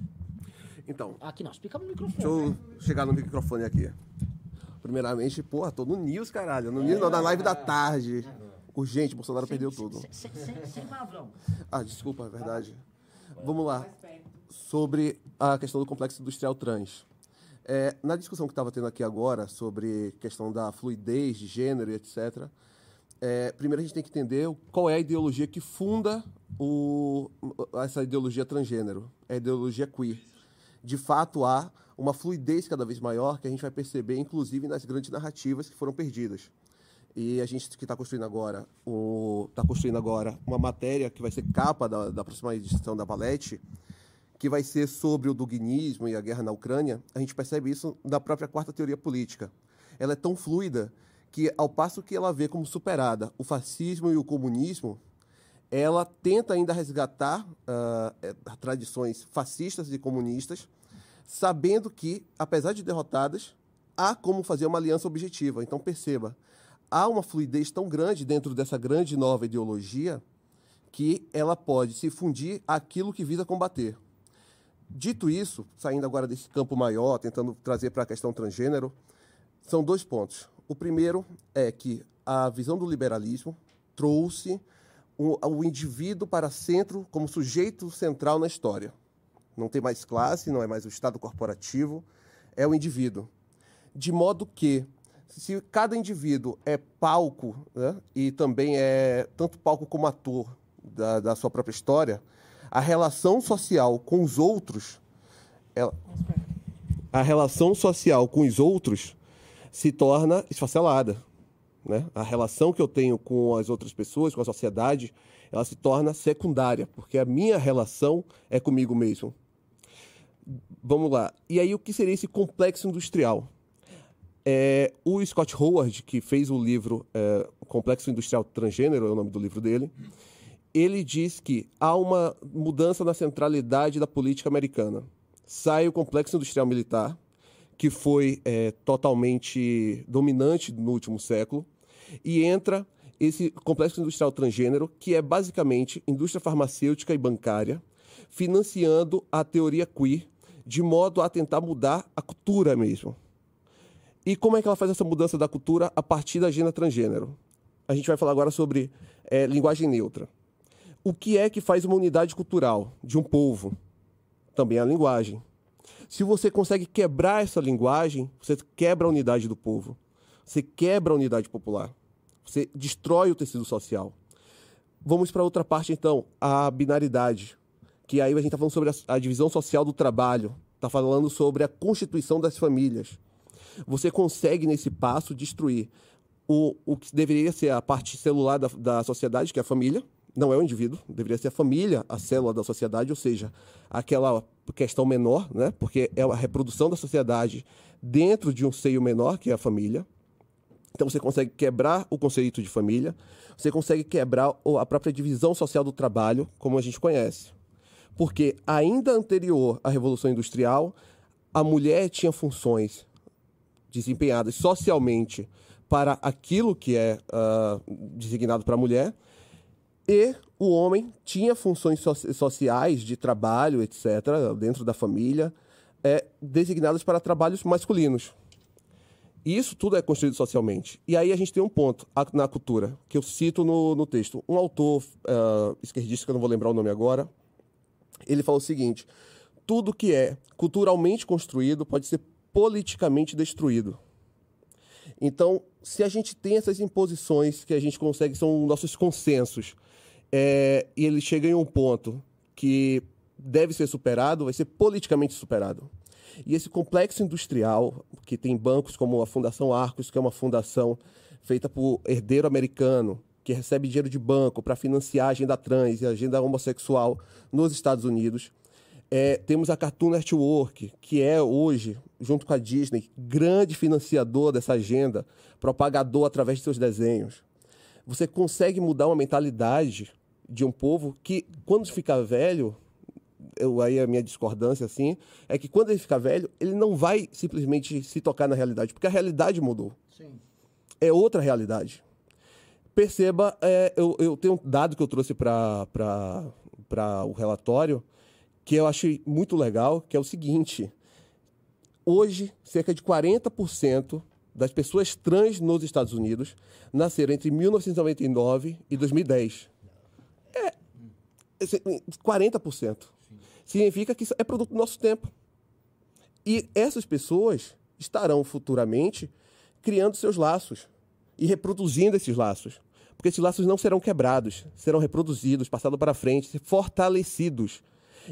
Então, Aqui não, explica no deixa microfone. eu chegar no microfone aqui. Primeiramente, porra, tô no News, caralho. No News, não, na live da tarde. Urgente, Bolsonaro perdeu tudo. Sem, sem, sem palavrão. Ah, desculpa, é verdade. Vamos lá. Sobre a questão do complexo industrial trans. É, na discussão que estava tendo aqui agora sobre questão da fluidez de gênero e etc., é, primeiro a gente tem que entender qual é a ideologia que funda o- essa ideologia transgênero. É a ideologia queer. De fato, há uma fluidez cada vez maior que a gente vai perceber, inclusive, nas grandes narrativas que foram perdidas. E a gente que está construindo agora está construindo agora uma matéria que vai ser capa da, da próxima edição da Valete, que vai ser sobre o dognismo e a guerra na Ucrânia. A gente percebe isso na própria quarta teoria política. Ela é tão fluida que, ao passo que ela vê como superada o fascismo e o comunismo, ela tenta ainda resgatar eh, tradições fascistas e comunistas, sabendo que, apesar de derrotadas, há como fazer uma aliança objetiva. Então, perceba, há uma fluidez tão grande dentro dessa grande nova ideologia que ela pode se fundir àquilo que visa combater. Dito isso, saindo agora desse campo maior, tentando trazer para a questão transgênero, são dois pontos. O primeiro é que a visão do liberalismo trouxe o, o indivíduo para centro como sujeito central na história. Não tem mais classe, não é mais o Estado corporativo, é o indivíduo. De modo que, se cada indivíduo é palco, né, e também é tanto palco como ator da, da sua própria história, a relação social com os outros, ela- a relação social com os outros se torna esfacelada. Né? A relação que eu tenho com as outras pessoas, com a sociedade, ela se torna secundária, porque a minha relação é comigo mesmo. Vamos lá. E aí, o que seria esse complexo industrial? É, o Scott Howard, que fez o livro é, Complexo Industrial Transgênero, é o nome do livro dele, ele diz que há uma mudança na centralidade da política americana. Sai o complexo industrial militar, que foi é, totalmente dominante no último século, e entra esse complexo industrial transgênero, que é basicamente indústria farmacêutica e bancária, financiando a teoria queer, de modo a tentar mudar a cultura mesmo. E como é que ela faz essa mudança da cultura a partir da agenda transgênero? A gente vai falar agora sobre é, linguagem neutra. O que é que faz uma unidade cultural de um povo? Também a linguagem. Se você consegue quebrar essa linguagem, você quebra a unidade do povo. Você quebra a unidade popular. Você destrói o tecido social. Vamos para outra parte, então, a binaridade. Que aí a gente está falando sobre a, a divisão social do trabalho. Está falando sobre a constituição das famílias. Você consegue, nesse passo, destruir o, o que deveria ser a parte celular da, da sociedade, que é a família, não é o indivíduo, deveria ser a família, a célula da sociedade, ou seja, aquela questão menor, né? porque é a reprodução da sociedade dentro de um seio menor, que é a família. Então você consegue quebrar o conceito de família, você consegue quebrar a própria divisão social do trabalho, como a gente conhece. Porque ainda anterior à Revolução Industrial, a mulher tinha funções desempenhadas socialmente para aquilo que é uh, designado para a mulher, e o homem tinha funções so sociais de trabalho, etc., dentro da família, é, designadas para trabalhos masculinos. E isso tudo é construído socialmente. E aí a gente tem um ponto na cultura, que eu cito no, no texto. Um autor uh, esquerdista, que eu não vou lembrar o nome agora, ele falou o seguinte: tudo que é culturalmente construído pode ser politicamente destruído. Então, se a gente tem essas imposições que a gente consegue, são nossos consensos, é, e ele chega em um ponto que deve ser superado, vai ser politicamente superado. E esse complexo industrial, que tem bancos como a Fundação Arcos, que é uma fundação feita por herdeiro americano, que recebe dinheiro de banco para financiar a agenda trans e a agenda homossexual nos Estados Unidos. É, temos a Cartoon Network, que é hoje, junto com a Disney, grande financiador dessa agenda, propagador através de seus desenhos. Você consegue mudar uma mentalidade de um povo que, quando ficar velho, eu, aí a minha discordância assim, é que quando ele ficar velho, ele não vai simplesmente se tocar na realidade, porque a realidade mudou. Sim. É outra realidade. Perceba, é, eu, eu tenho um dado que eu trouxe para o relatório, que eu achei muito legal, que é o seguinte. Hoje, cerca de 40% das pessoas trans nos Estados Unidos nasceram entre 1999 e 2010. 40%. Significa que isso é produto do nosso tempo. E essas pessoas estarão futuramente criando seus laços e reproduzindo esses laços. Porque esses laços não serão quebrados, serão reproduzidos, passados para frente, fortalecidos.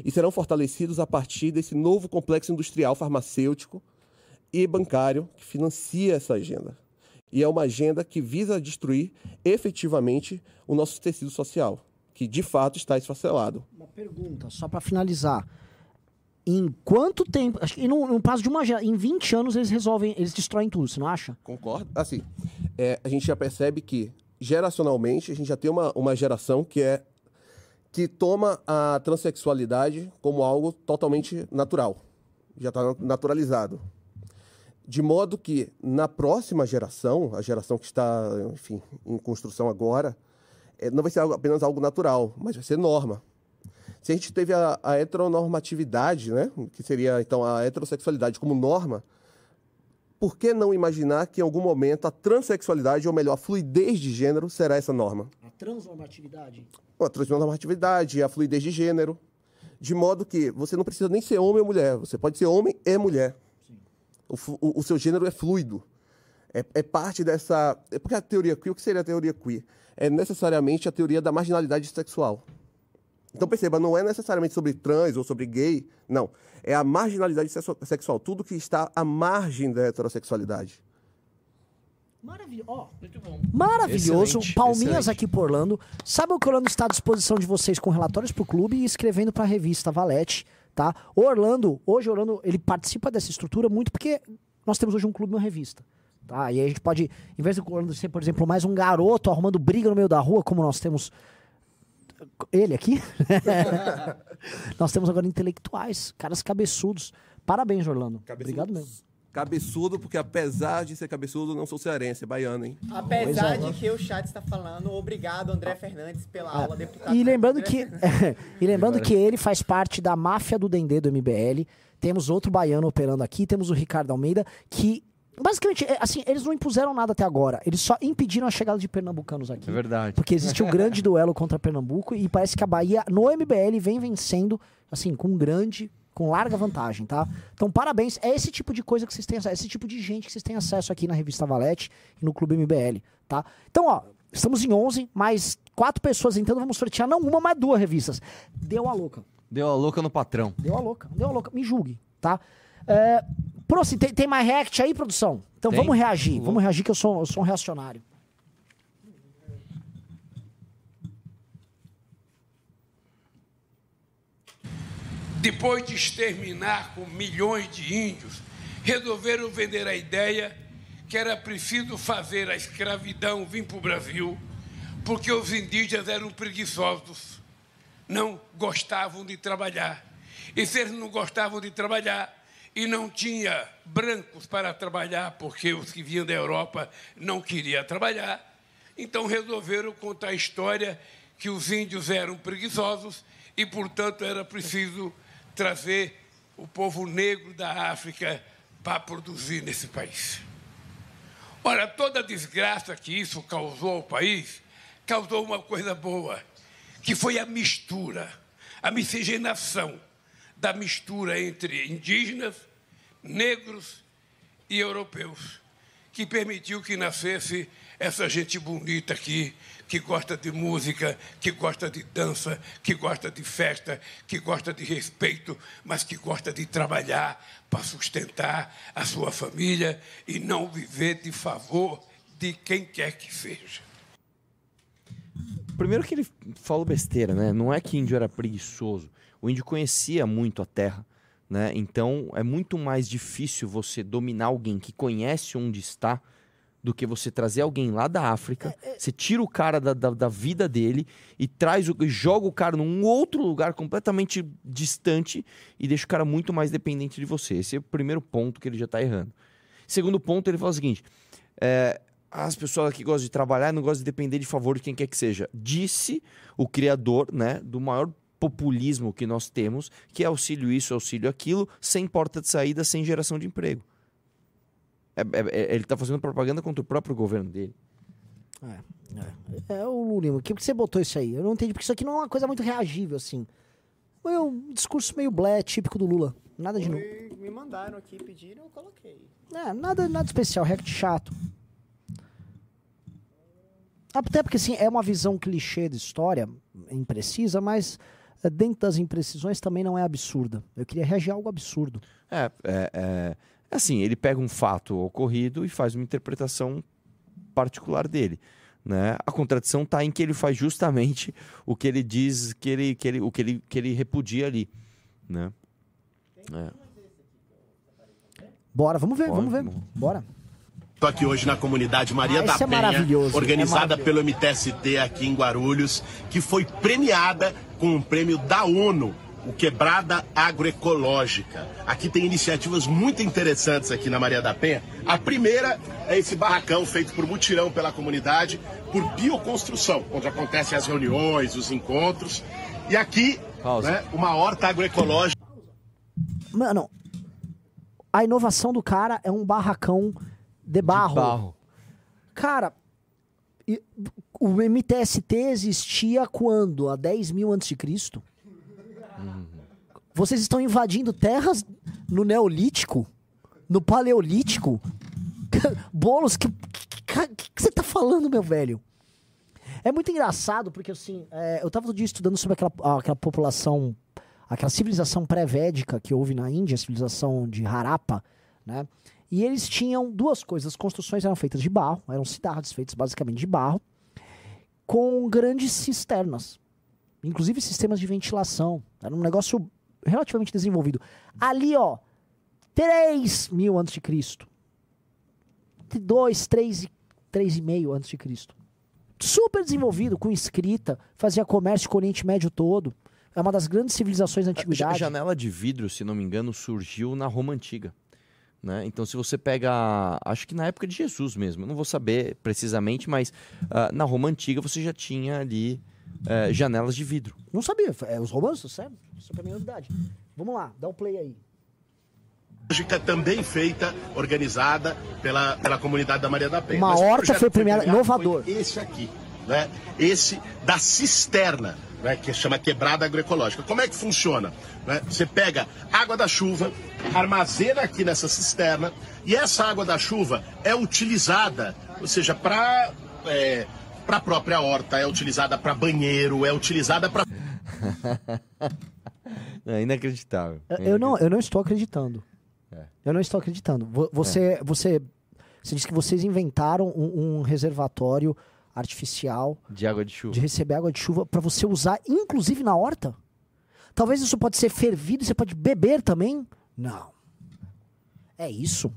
E serão fortalecidos a partir desse novo complexo industrial farmacêutico e bancário que financia essa agenda. E é uma agenda que visa destruir efetivamente o nosso tecido social que de fato está esfacelado. Pergunta, só para finalizar. Em quanto tempo. Acho que no, no prazo de uma em 20 anos eles resolvem, eles destroem tudo, você não acha? Concordo. Assim, é, a gente já percebe que, geracionalmente, a gente já tem uma, uma geração que é. que toma a transexualidade como algo totalmente natural. Já está naturalizado. De modo que, na próxima geração, a geração que está, enfim, em construção agora, é, não vai ser apenas algo natural, mas vai ser norma. Se a gente teve a, a heteronormatividade, né, que seria então a heterossexualidade como norma, por que não imaginar que em algum momento a transexualidade, ou melhor, a fluidez de gênero, será essa norma? A transnormatividade? A transnormatividade, a fluidez de gênero. De modo que você não precisa nem ser homem ou mulher, você pode ser homem e mulher. O, o, o, seu gênero é fluido. É, é parte dessa. É porque a teoria queer, o que seria a teoria queer? é necessariamente a teoria da marginalidade sexual. Então perceba, não é necessariamente sobre trans ou sobre gay, não. É a marginalidade sexual, tudo que está à margem da heterossexualidade. Maravilhoso. Oh, Maravilhoso. Excelente, Palminhas excelente. aqui por Orlando. Sabe o que Orlando está à disposição de vocês com relatórios para o clube e escrevendo para a revista Valete, tá? O Orlando, hoje Orlando, ele participa dessa estrutura muito porque nós temos hoje um clube e uma revista. Tá? E aí a gente pode, em vez de ser, por exemplo, mais um garoto arrumando briga no meio da rua, como nós temos ele aqui, nós temos agora intelectuais, caras cabeçudos. Parabéns, Orlando. Cabeçudo. Obrigado mesmo. Cabeçudo, porque apesar de ser cabeçudo, não sou cearense, é baiano, hein? Apesar é. de que o chat está falando, obrigado, André Fernandes, pela aula, deputado. Ah, E lembrando André que, e lembrando que ele faz parte da máfia do Dendê do MBL. Temos outro baiano operando aqui, temos o Ricardo Almeida, que basicamente, é, assim, eles não impuseram nada até agora. Eles só impediram a chegada de pernambucanos aqui. É verdade. Porque existe o grande duelo contra Pernambuco e parece que a Bahia no MBL vem vencendo, assim, com grande, com larga vantagem, tá? Então, parabéns. É esse tipo de coisa que vocês têm acesso, esse tipo de gente que vocês têm acesso aqui na revista Valete e no Clube MBL, tá? Então, ó, estamos em 11, mais quatro pessoas entrando, vamos sortear não uma, mas duas revistas. Deu a louca. Deu a louca no patrão. Deu a louca, deu a louca. Me julgue, tá? É, Proci, tem, tem mais react aí, produção? Então Tem. vamos reagir, Vamos. vamos reagir que eu sou, eu sou um reacionário. Depois de exterminar com milhões de índios, resolveram vender a ideia que era preciso fazer a escravidão vir para o Brasil, porque os indígenas eram preguiçosos, não gostavam de trabalhar. E se eles não gostavam de trabalhar e não tinha brancos para trabalhar, porque os que vinham da Europa não queriam trabalhar, então resolveram contar a história que os índios eram preguiçosos e, portanto, era preciso trazer o povo negro da África para produzir nesse país. Ora, toda a desgraça que isso causou ao país causou uma coisa boa, que foi a mistura, a miscigenação da mistura entre indígenas, negros e europeus, que permitiu que nascesse essa gente bonita aqui, que gosta de música, que gosta de dança, que gosta de festa, que gosta de respeito, mas que gosta de trabalhar para sustentar a sua família e não viver de favor de quem quer que seja. Primeiro que ele falou besteira, né? Não é que índio era preguiçoso. O índio conhecia muito a terra, né? Então é muito mais difícil você dominar alguém que conhece onde está do que você trazer alguém lá da África. Você tira o cara da, da, da vida dele e traz o, joga o cara num outro lugar completamente distante e deixa o cara muito mais dependente de você. Esse é o primeiro ponto que ele já está errando. Segundo ponto, ele fala o seguinte: é, as pessoas aqui gostam de trabalhar não gostam de depender de favor de quem quer que seja. Disse o criador né, do maior populismo que nós temos, que é auxílio isso, auxílio aquilo, sem porta de saída, sem geração de emprego. É- é- é- ele está fazendo propaganda contra o próprio governo dele. É, é o Lulima. Por que você botou isso aí? Eu não entendi, porque isso aqui não é uma coisa muito reagível, assim. Foi um discurso meio blé, típico do Lula. Nada de novo. Me mandaram aqui, pediram, eu coloquei. É, nada, nada especial, react chato. Até porque, assim, é uma visão clichê de história, imprecisa, mas é, dentro das imprecisões também não é absurda. Eu queria reagir a algo absurdo. É, é, é, assim, ele pega um fato ocorrido e faz uma interpretação particular dele. Né? A contradição está em que ele faz justamente o que ele diz que ele, que ele, o que ele, que ele repudia ali. Né? É. Bora, vamos ver, Bora, vamos ver. vamos. Bora. Estou aqui hoje na comunidade Maria Ah, da é Penha, maravilhoso, organizada é pelo MTST aqui em Guarulhos, que foi premiada com um prêmio da ONU, o Quebrada Agroecológica. Aqui tem iniciativas muito interessantes aqui na Maria da Penha. A primeira é esse barracão feito por mutirão pela comunidade, por bioconstrução, onde acontecem as reuniões, os encontros. E aqui, né, uma horta agroecológica. Mano, a inovação do cara é um barracão de barro. barro. Cara, o MTST existia quando? Há 10 mil antes de Cristo? Vocês estão invadindo terras no Neolítico? No Paleolítico? Bolos, que, que, que, que você tá falando, meu velho? É muito engraçado, porque assim, é, eu tava todo dia estudando sobre aquela, aquela população, aquela civilização pré-védica que houve na Índia, a civilização de Harappa, né? E eles tinham duas coisas. As construções eram feitas de barro, eram cidades feitas basicamente de barro, com grandes cisternas. Inclusive sistemas de ventilação. Era um negócio relativamente desenvolvido. Ali, ó, 3 mil antes de Cristo. entre 2, 3 e 3,5 antes de Cristo. Super desenvolvido, com escrita, fazia comércio com o Oriente Médio todo. É uma das grandes civilizações da A antiguidade. janela de vidro, se não me engano, surgiu na Roma Antiga. Né? Então, se você pega, acho que na época de Jesus mesmo, eu não vou saber precisamente, mas ah, na Roma Antiga você já tinha ali eh, janelas de vidro. Não sabia, é, os romanos, sério? Isso pra mim é novidade. Vamos lá, dá o play aí. Lógica também feita, organizada pela, pela comunidade da Maria da Penha. Uma horta foi premiada- premiado inovador. foi Esse aqui, né? Esse da cisterna, né? que chama quebrada agroecológica. Como é que funciona? né? Você pega água da chuva, armazena aqui nessa cisterna, e essa água da chuva é utilizada, ou seja, para é, para a própria horta, é utilizada para banheiro, é utilizada para É inacreditável. Eu- Eu não, eu não estou acreditando. É. Eu não estou acreditando. Vo- Você, você, você disse que vocês inventaram um, um reservatório artificial De água de chuva. de receber água de chuva para você usar, inclusive na horta? Talvez isso pode ser fervido você pode beber também? Não. É isso.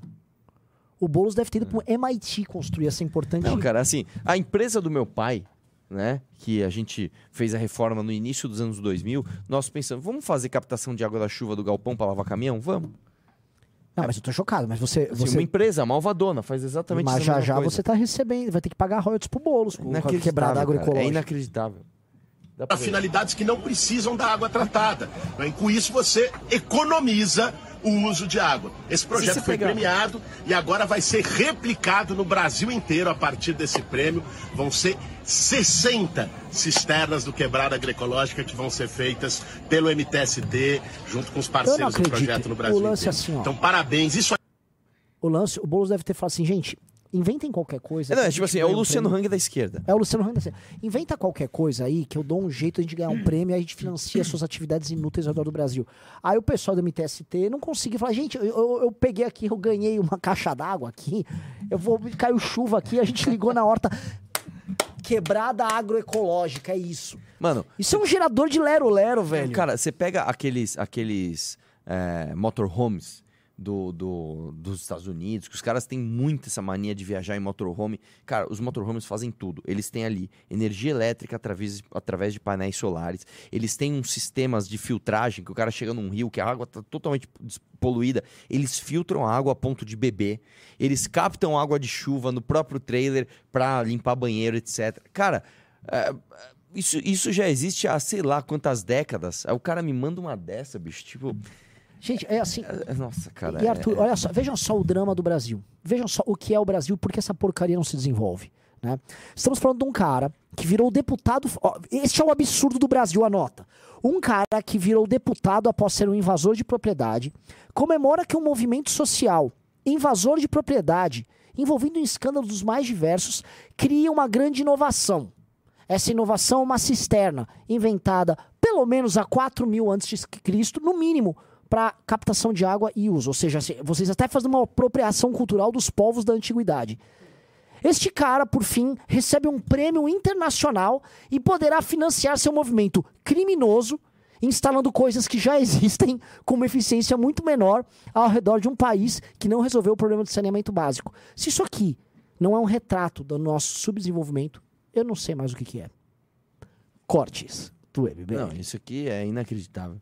O Boulos deve ter ido para o MIT construir essa importante. Não, cara, assim, a empresa do meu pai, né, que a gente fez a reforma no início dos anos 2000, nós pensamos, vamos fazer captação de água da chuva do galpão para lavar caminhão? Vamos. Não, mas eu tô chocado. Mas você, Assim, você uma empresa, a malvadona, faz exatamente mas essa já mesma já coisa. você tá recebendo, vai ter que pagar royalties pro Boulos com com a quebrada agroecológica. É inacreditável. Para finalidades que não precisam da água tratada. com isso você economiza o uso de água. Esse projeto foi pegar- premiado e agora vai ser replicado no Brasil inteiro a partir desse prêmio. Vão ser 60 cisternas do Quebrada Agroecológica que vão ser feitas pelo MTST, junto com os parceiros do projeto no Brasil é assim. Então, parabéns. Isso O lance, o Boulos deve ter falado assim, gente, inventem qualquer coisa. É, não, é tipo assim, é o um Luciano. Hang da esquerda. É o Luciano Hang da esquerda. Inventa qualquer coisa aí que eu dou um jeito de a gente ganhar um prêmio e a gente financia suas atividades inúteis ao redor do Brasil. Aí o pessoal do MTST não conseguiu falar, gente, eu, eu- eu peguei aqui, eu ganhei uma caixa d'água aqui, eu vou, caiu chuva aqui, a gente ligou na horta. Quebrada agroecológica, é isso. Mano, Isso é um gerador de lero-lero, velho. Cara, você pega aqueles, aqueles é, motorhomes do, do- dos Estados Unidos, que os caras têm muito essa mania de viajar em motorhome. Cara, os motorhomes fazem tudo. Eles têm ali energia elétrica através, através de painéis solares. Eles têm uns sistemas de filtragem, que o cara chega num rio, que a água tá totalmente poluída. Eles filtram a água a ponto de beber. Eles captam água de chuva no próprio trailer pra limpar banheiro, etc. Cara, é, isso, isso já existe há sei lá quantas décadas. O cara me manda uma dessa, bicho. Tipo. Gente, é assim. Nossa, cara. E é- Arthur, olha só, vejam só o drama do Brasil. Vejam só o que é o Brasil por que essa porcaria não se desenvolve. Né? Estamos falando de um cara que virou deputado. ó, este é o absurdo do Brasil, anota. Um cara que virou deputado após ser um invasor de propriedade comemora que um movimento social invasor de propriedade, envolvido em escândalos dos mais diversos, cria uma grande inovação. Essa inovação é uma cisterna inventada pelo menos há 4 mil antes de Cristo, no mínimo, para captação de água e uso. Ou seja, se- vocês até fazem uma apropriação cultural dos povos da antiguidade. Este cara, por fim, recebe um prêmio internacional e poderá financiar seu movimento criminoso, instalando coisas que já existem com uma eficiência muito menor ao redor de um país que não resolveu o problema de saneamento básico. Se isso aqui não é um retrato do nosso subdesenvolvimento, eu não sei mais o que, que é. Cortes do MBL. Não, isso aqui é inacreditável.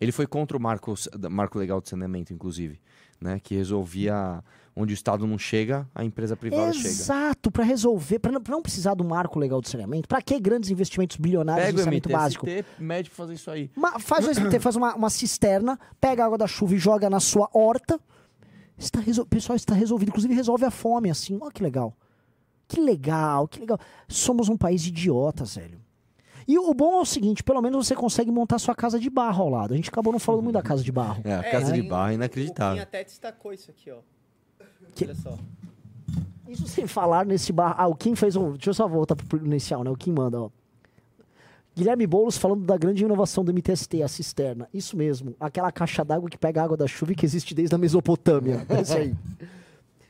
Ele foi contra o marco, marco legal de saneamento, inclusive. Né, que resolvia onde o Estado não chega, a empresa privada chega. Exato, para resolver, para não, não precisar do marco legal de saneamento, para que grandes investimentos bilionários Pega em o saneamento básico? mede fazer isso aí. Ma- faz o SBT, faz uma, uma cisterna, pega a água da chuva e joga na sua horta. Está resol... Pessoal, está resolvido. Inclusive resolve a fome, assim. Olha que legal. Que legal, que legal. Somos um país de idiotas, velho. E o bom é o seguinte, pelo menos você consegue montar sua casa de barro ao lado. A gente acabou não falando muito da casa de barro. É, a casa de tem- barro é O Kim inacreditável. até destacou isso aqui, ó. Que- Olha só. Isso sem falar nesse barro. Ah, o Kim fez um. Deixa eu só voltar pro inicial, né? O Kim manda, ó. Guilherme Boulos falando da grande inovação do MTST, a cisterna. Isso mesmo. Aquela caixa d'água que pega a água da chuva e que existe desde a Mesopotâmia. É isso aí.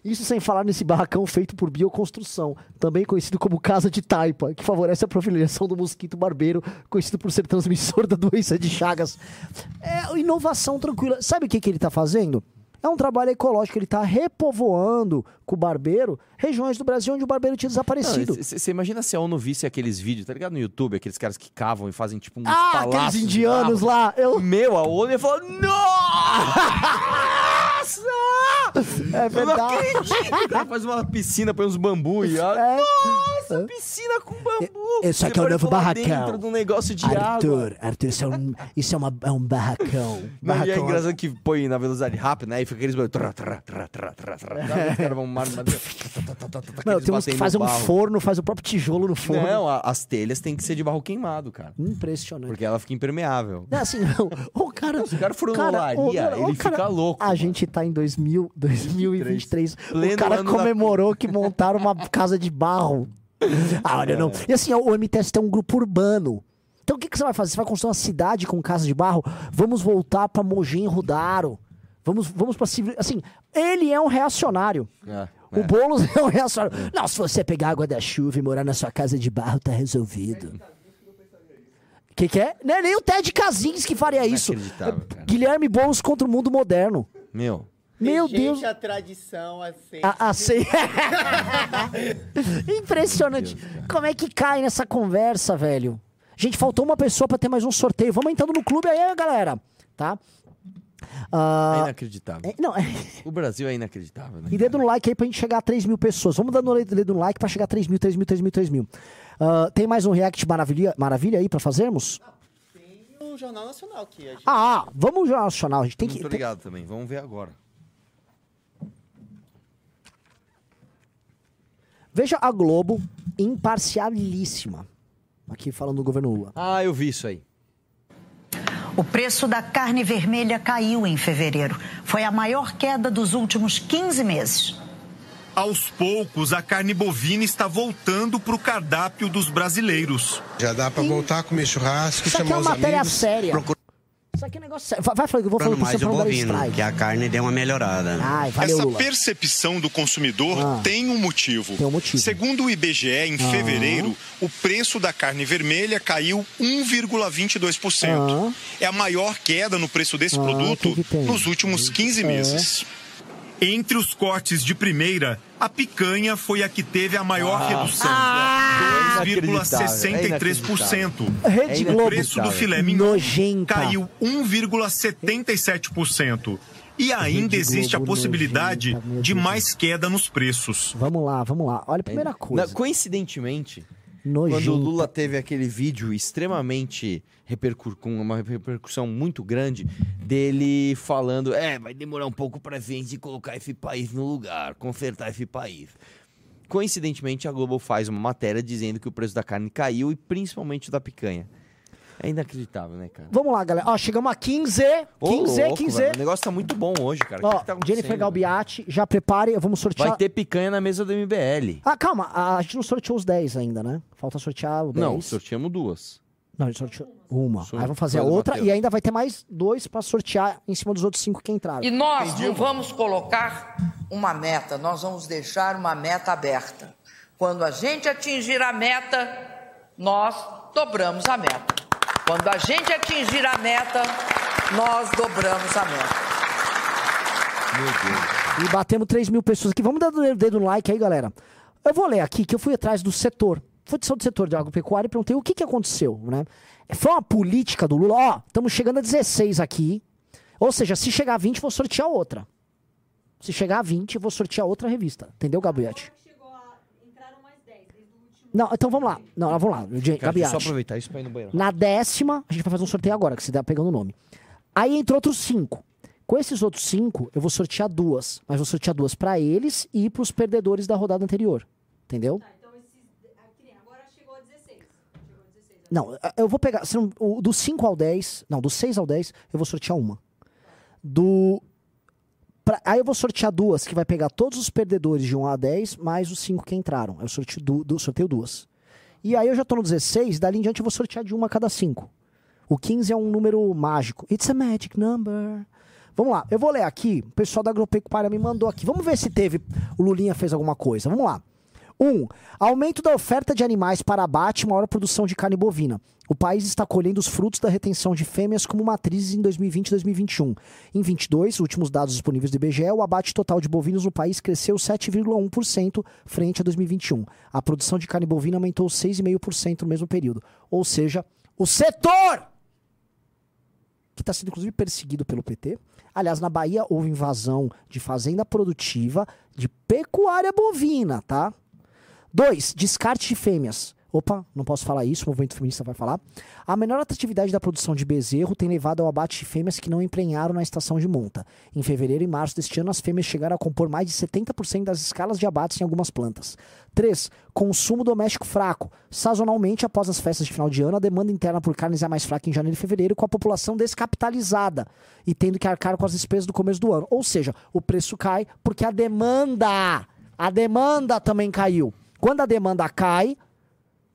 Isso sem falar nesse barracão feito por bioconstrução, também conhecido como casa de taipa, que favorece a proliferação do mosquito barbeiro, conhecido por ser transmissor da doença de Chagas. É inovação tranquila. Sabe o que, que ele está fazendo? É um trabalho ecológico, ele tá repovoando com o barbeiro regiões do Brasil onde o barbeiro tinha desaparecido. Você imagina se a ONU visse aqueles vídeos, tá ligado? No YouTube, aqueles caras que cavam e fazem tipo um ah, aqueles indianos lá. Eu... Meu, a ONU ia falar, nossa! É Eu não verdade. faz uma piscina, põe uns bambu e... É. Nossa, piscina com bambu! Isso aqui é o Depois novo lá barracão. dentro de um negócio de água. Arthur, Arthur, isso é um, isso é, uma, é um barracão. Não, e é barracão. engraçado que põe na velocidade rápida, né? E fica aqueles... barulhos. Os caras vão... mar- aqueles tem uns que fazem um forno, faz o próprio tijolo no forno. Não, as telhas têm que ser de barro queimado, cara. Impressionante. Porque ela fica impermeável. Não, assim, não. O cara. Se o cara cara, olaria, o- o ele fica louco. A gente tá em 2000, 2023. o cara comemorou que montaram uma casa de barro. Ah, olha, não. E assim, o MTS tem um grupo urbano. Então o que, que você vai fazer? Você vai construir uma cidade com casa de barro? Vamos voltar pra Mogi e Rudaro. Vamos, vamos pra civil... Assim, ele é um reacionário. É, O Boulos é um reacionário. Não, se você pegar água da chuva e morar na sua casa de barro, tá resolvido. O que, que é? Não é nem o Ted Kaczynski que faria isso. Inacreditável, cara. Guilherme Boulos contra o mundo moderno. Meu. Meu Rejeite Deus. a tradição, aceite. A, a ce- Impressionante. Como é que cai nessa conversa, velho? Gente, faltou uma pessoa pra ter mais um sorteio. Vamos entrando no clube aí, galera. Tá? É Ah, inacreditável. é- não, é- O Brasil é inacreditável, né? E dedo no like aí pra gente chegar a 3 mil pessoas. Vamos dando dedo no like pra chegar a 3 mil, 3 mil, 3 mil, 3 mil. Ah, tem mais um react maravilha, maravilha aí pra fazermos? E o Jornal Nacional aqui. A gente... Ah, vamos ao Jornal Nacional. A gente tem Não que. tô tem- ligado também. Vamos ver agora. Veja a Globo imparcialíssima. Aqui falando do governo Lula. Ah, eu vi isso aí. O preço da carne vermelha caiu em fevereiro. Foi a maior queda dos últimos 15 meses. Aos poucos, a carne bovina está voltando para o cardápio dos brasileiros. Já dá para voltar a comer churrasco, Isso aqui é chamar uma os matéria amigos. séria. procurar Isso aqui é negócio sério. Vai, que eu vou você mais o bovino, que a carne deu uma melhorada. Ai, valeu, Essa Lula. percepção do consumidor Ah. tem um motivo. Tem um motivo. Segundo o IBGE, em Ah. fevereiro, o preço da carne vermelha caiu 1,22%. É a maior queda no preço desse Ah, produto que que nos últimos 15 É. Entre os cortes de primeira, a picanha foi a que teve a maior Ah. redução. Ah. 2,63%. Rede o Globo. preço do filé mignon Nojenta. caiu 1,77%. E ainda existe a possibilidade nojenta, de mais queda nos preços. Vamos lá, vamos lá. Olha a primeira coisa. Coincidentemente, Nojenta. quando o Lula teve aquele vídeo extremamente repercu com uma repercussão muito grande dele falando, é, vai demorar um pouco pra gente colocar esse país no lugar, consertar esse país. Coincidentemente, a Globo faz uma matéria dizendo que o preço da carne caiu e principalmente da picanha. É inacreditável, né, cara? Vamos lá, galera. Ó, chegamos a 15. 15, Ô, louco, 15. velho, O negócio tá muito bom hoje, cara. O Ó, que que tá acontecendo, Jennifer velho? Galbiati, já prepare, vamos sortear. Vai ter picanha na mesa do MBL. Ah, calma, a gente não sorteou os 10 ainda, né? Falta sortear o 10. Não, sorteamos duas. Não, a gente sorteou uma. Sor- Aí vamos fazer a do outra Matheus. e ainda vai ter mais dois pra sortear em cima dos outros cinco que entraram. E nós não vamos colocar uma meta, nós vamos deixar uma meta aberta. Quando a gente atingir a meta, nós dobramos a meta. Quando a gente atingir a meta, nós dobramos a meta. Meu Deus. E batemos 3 mil pessoas aqui. Vamos dar o dedo no like aí, galera. Eu vou ler aqui que eu fui atrás do setor. Fui do setor de agropecuária e perguntei o que, que aconteceu, né? Foi uma política do Lula. Ó, estamos chegando a 16 aqui. Ou seja, se chegar a 20, vou sortear outra. Se chegar a 20, vou sortear outra revista. Entendeu, Gabriete? Não, então vamos lá. Não, vamos lá. Eu só aproveitar isso pra ir no banheiro. Na décima, a gente vai fazer um sorteio agora, que você tá pegando o nome. Aí entrou outros cinco. Com esses outros cinco, eu vou sortear duas. Mas vou sortear duas pra eles e pros perdedores da rodada anterior. Entendeu? Não, eu vou pegar. se não- o- do 5 ao 10. Não, do 6 ao 10, eu vou sortear uma. Do. Pra- aí eu vou sortear duas, que vai pegar todos os perdedores de 1 a 10, mais os 5 que entraram. Eu sorteio, du, du- sorteio duas. E aí eu já tô no 16, dali em diante eu vou sortear de uma a cada 5. O 15 é um número mágico. It's a magic number. Vamos lá, eu vou ler aqui. O pessoal da Agropecuária me mandou aqui. Vamos ver se teve. O Lulinha fez alguma coisa. Vamos lá. Um, aumento da oferta de animais para abate e maior produção de carne bovina. O país está colhendo os frutos da retenção de fêmeas como matrizes em 2020 e 2021. Em 22, últimos dados disponíveis do IBGE, o abate total de bovinos no país cresceu 7,1% frente a 2021. A produção de carne bovina aumentou 6,5% no mesmo período. Ou seja, o setor que está sendo inclusive perseguido pelo PT. Aliás, na Bahia houve invasão de fazenda produtiva de pecuária bovina, tá? Dois, descarte de fêmeas. Opa, não posso falar isso, o movimento feminista vai falar. A menor atratividade da produção de bezerro tem levado ao abate de fêmeas que não emprenharam na estação de monta. Em fevereiro e março deste ano, as fêmeas chegaram a compor mais de 70% das escalas de abates em algumas plantas. 3. Consumo doméstico fraco. Sazonalmente, após as festas de final de ano, a demanda interna por carnes é mais fraca em janeiro e fevereiro, com a população descapitalizada e tendo que arcar com as despesas do começo do ano. Ou seja, o preço cai porque a demanda, a demanda também caiu. Quando a demanda cai,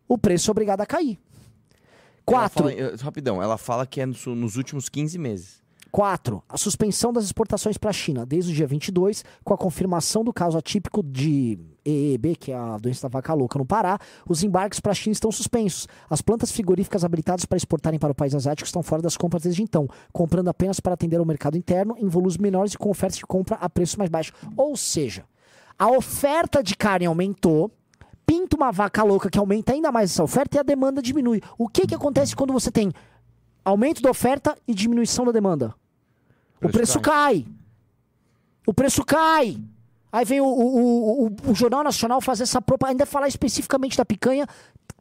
o preço é obrigado a cair. Ela Quatro. fala- eh, rapidão, ela fala que é nos, últimos 15 meses. 4. A suspensão das exportações para a China desde o dia 22, com a confirmação do caso atípico de EEB, que é a doença da vaca louca no Pará, os embarques para a China estão suspensos. As plantas frigoríficas habilitadas para exportarem para o país asiático estão fora das compras desde então, comprando apenas para atender ao mercado interno em volumes menores e com ofertas de compra a preços mais baixos. Ou seja, a oferta de carne aumentou, pinta uma vaca louca que aumenta ainda mais essa oferta e a demanda diminui. O que, que acontece quando você tem aumento da oferta e diminuição da demanda? O preço cai. O preço cai. Aí vem o, o, o, o Jornal Nacional fazer essa propaganda, ainda falar especificamente da picanha,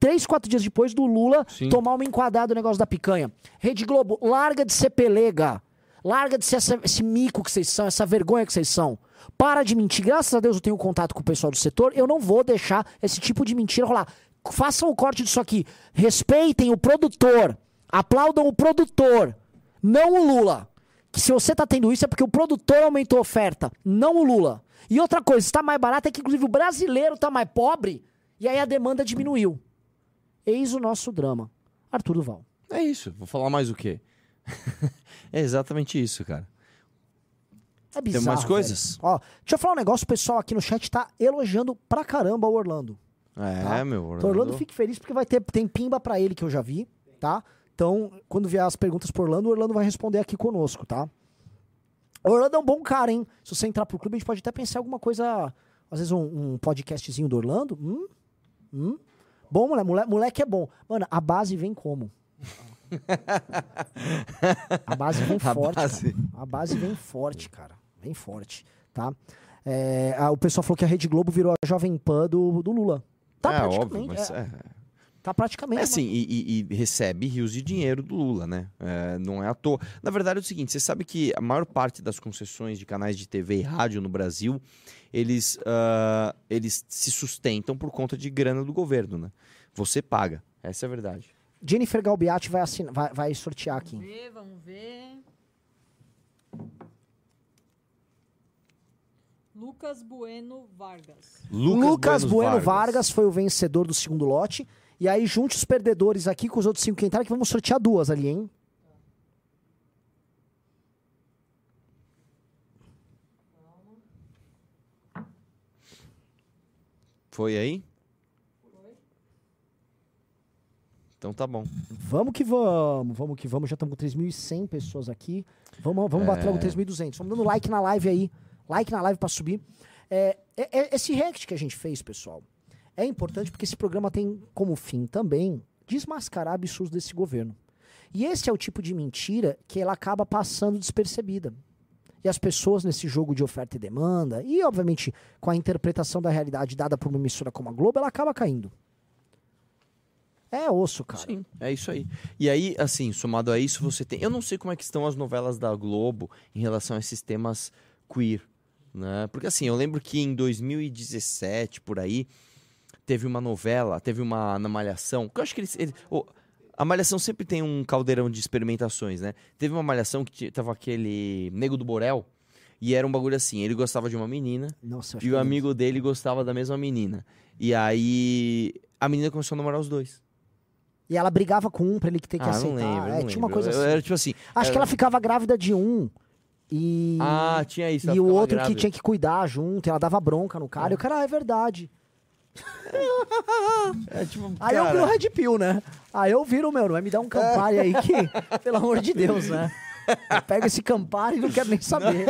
três, quatro dias depois do Lula tomar uma enquadrada do negócio da picanha. Rede Globo, larga de ser pelega. Larga de ser essa- esse mico que vocês são, essa vergonha que vocês são. Para de mentir. Graças a Deus eu tenho contato com o pessoal do setor. Eu não vou deixar esse tipo de mentira rolar. Façam o corte disso aqui. Respeitem o produtor. Aplaudam o produtor. Não o Lula. Que se você tá tendo isso é porque o produtor aumentou a oferta, não o Lula. E outra coisa, está mais barato é que inclusive o brasileiro tá mais pobre e aí a demanda diminuiu. Eis o nosso drama. Arthur Duval. É isso. Vou falar mais o quê? é exatamente isso, cara. É bizarro. mais velho. coisas? Ó, deixa eu falar um negócio, o pessoal aqui no chat tá elogiando pra caramba o Orlando. É, tá? meu. Então, Orlando, Orlando. fique feliz porque vai ter tem pimba pra ele que eu já vi, tá? Então, quando vier as perguntas pro Orlando, o Orlando vai responder aqui conosco, tá? O Orlando é um bom cara, hein? Se você entrar pro clube, a gente pode até pensar em alguma coisa, às vezes um, um podcastzinho do Orlando. Hum? Hum? Bom, moleque, moleque, é bom. Mano, a base vem como? A base vem A forte, base. cara. A base vem forte, cara. Vem forte, tá? É, a- o pessoal falou que a Rede Globo virou a Jovem Pan do, do Lula. Tá é praticamente. óbvio, mas é, é. Tá praticamente. É assim, e, e- e recebe rios de dinheiro do Lula, né? É, não é à toa. Na verdade é o seguinte, você sabe que a maior parte das concessões de canais de TV e rádio no Brasil, eles, ah, eles se sustentam por conta de grana do governo, né? Você paga, essa é a verdade. Jennifer Galbiati vai, assinar, vai, vai sortear aqui. Vamos ver, vamos ver. Lucas Bueno Vargas. Lucas, Buenos Bueno Vargas. Vargas. foi o vencedor do segundo lote. E aí, junte os perdedores aqui com os outros cinco que entraram, que vamos sortear duas ali, hein? Foi aí? Então tá bom. Vamos que vamos, vamos que vamos. Já estamos com 3.100 pessoas aqui. Vamos, vamos bater logo É. 3.200. Vamos dando like na live aí. Like na live para subir. É, é- é- esse react que a gente fez, pessoal, é importante porque esse programa tem como fim também desmascarar absurdos desse governo. E esse é o tipo de mentira que ela acaba passando despercebida. E as pessoas nesse jogo de oferta e demanda, e obviamente com a interpretação da realidade dada por uma emissora como a Globo, ela acaba caindo. É osso, cara. Sim, é isso aí. E aí, assim, somado a isso, você tem. Eu não sei como é que estão as novelas da Globo em relação a esses temas queer. Né? Porque assim, eu lembro que em 2017, por aí, teve uma novela, teve uma na Malhação. Que eu acho que eles. eles- o- a Malhação sempre tem um caldeirão de experimentações, né? Teve uma Malhação que tava aquele Nego do Borel. E era um bagulho assim, ele gostava de uma menina Nossa, eu e que o eu amigo dele gostava da mesma menina. E aí a menina começou a namorar os dois. E ela brigava com um pra ele ter que Ah, não aceitar. lembro, é, não tinha uma lembro. coisa Eu- assim. era tipo assim, Acho que ela ficava grávida de um. E. Ah, tinha isso, E o outro grávida. que tinha que cuidar junto. Ela dava bronca no cara. E o cara, ah, é verdade. É tipo, Aí eu cara, viro Red Pill, né? Aí eu viro, meu, não vai me dar um Campari aí que, pelo amor de Deus, né? Eu pego esse Campari e não quero nem saber.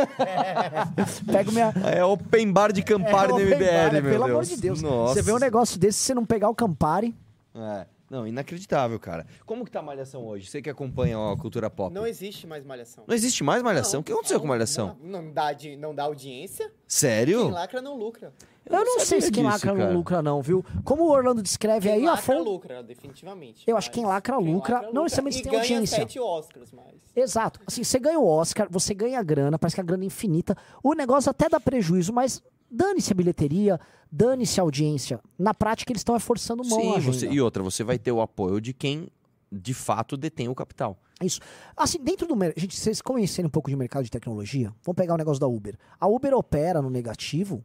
Pego minha. É open bar de Campari É, open MBL, bar, é, meu Pelo Deus. amor de Deus. Nossa. Você vê um negócio desse, se você não pegar o Campari. É. Não, inacreditável, cara. Como que tá a Malhação hoje? Você que acompanha a cultura pop. Não existe mais malhação. Não existe mais Malhação? o que aconteceu com Malhação? Não, não dá, de, não dá audiência. Sério? Quem lacra não lucra. Eu não, sei se quem disso, lacra cara. não lucra, não, viu? Como o Orlando descreve Quem aí, a lacra fonte. lucra, definitivamente. Eu acho que quem lacra lucra, lacra, não lucra. necessariamente e tem ganha audiência. sete Oscars, mas... Exato. Assim, você ganha o Oscar, você ganha grana, parece que a grana é infinita. O negócio até dá prejuízo, mas dane-se a bilheteria, dane-se a audiência. Na prática, eles estão forçando mão Sim, você, e outra, você vai ter o apoio de quem de fato detém o capital. Isso. Assim, dentro do mercado. Gente, vocês conhecerem um pouco de mercado de tecnologia, vamos pegar o negócio da Uber. A Uber opera no negativo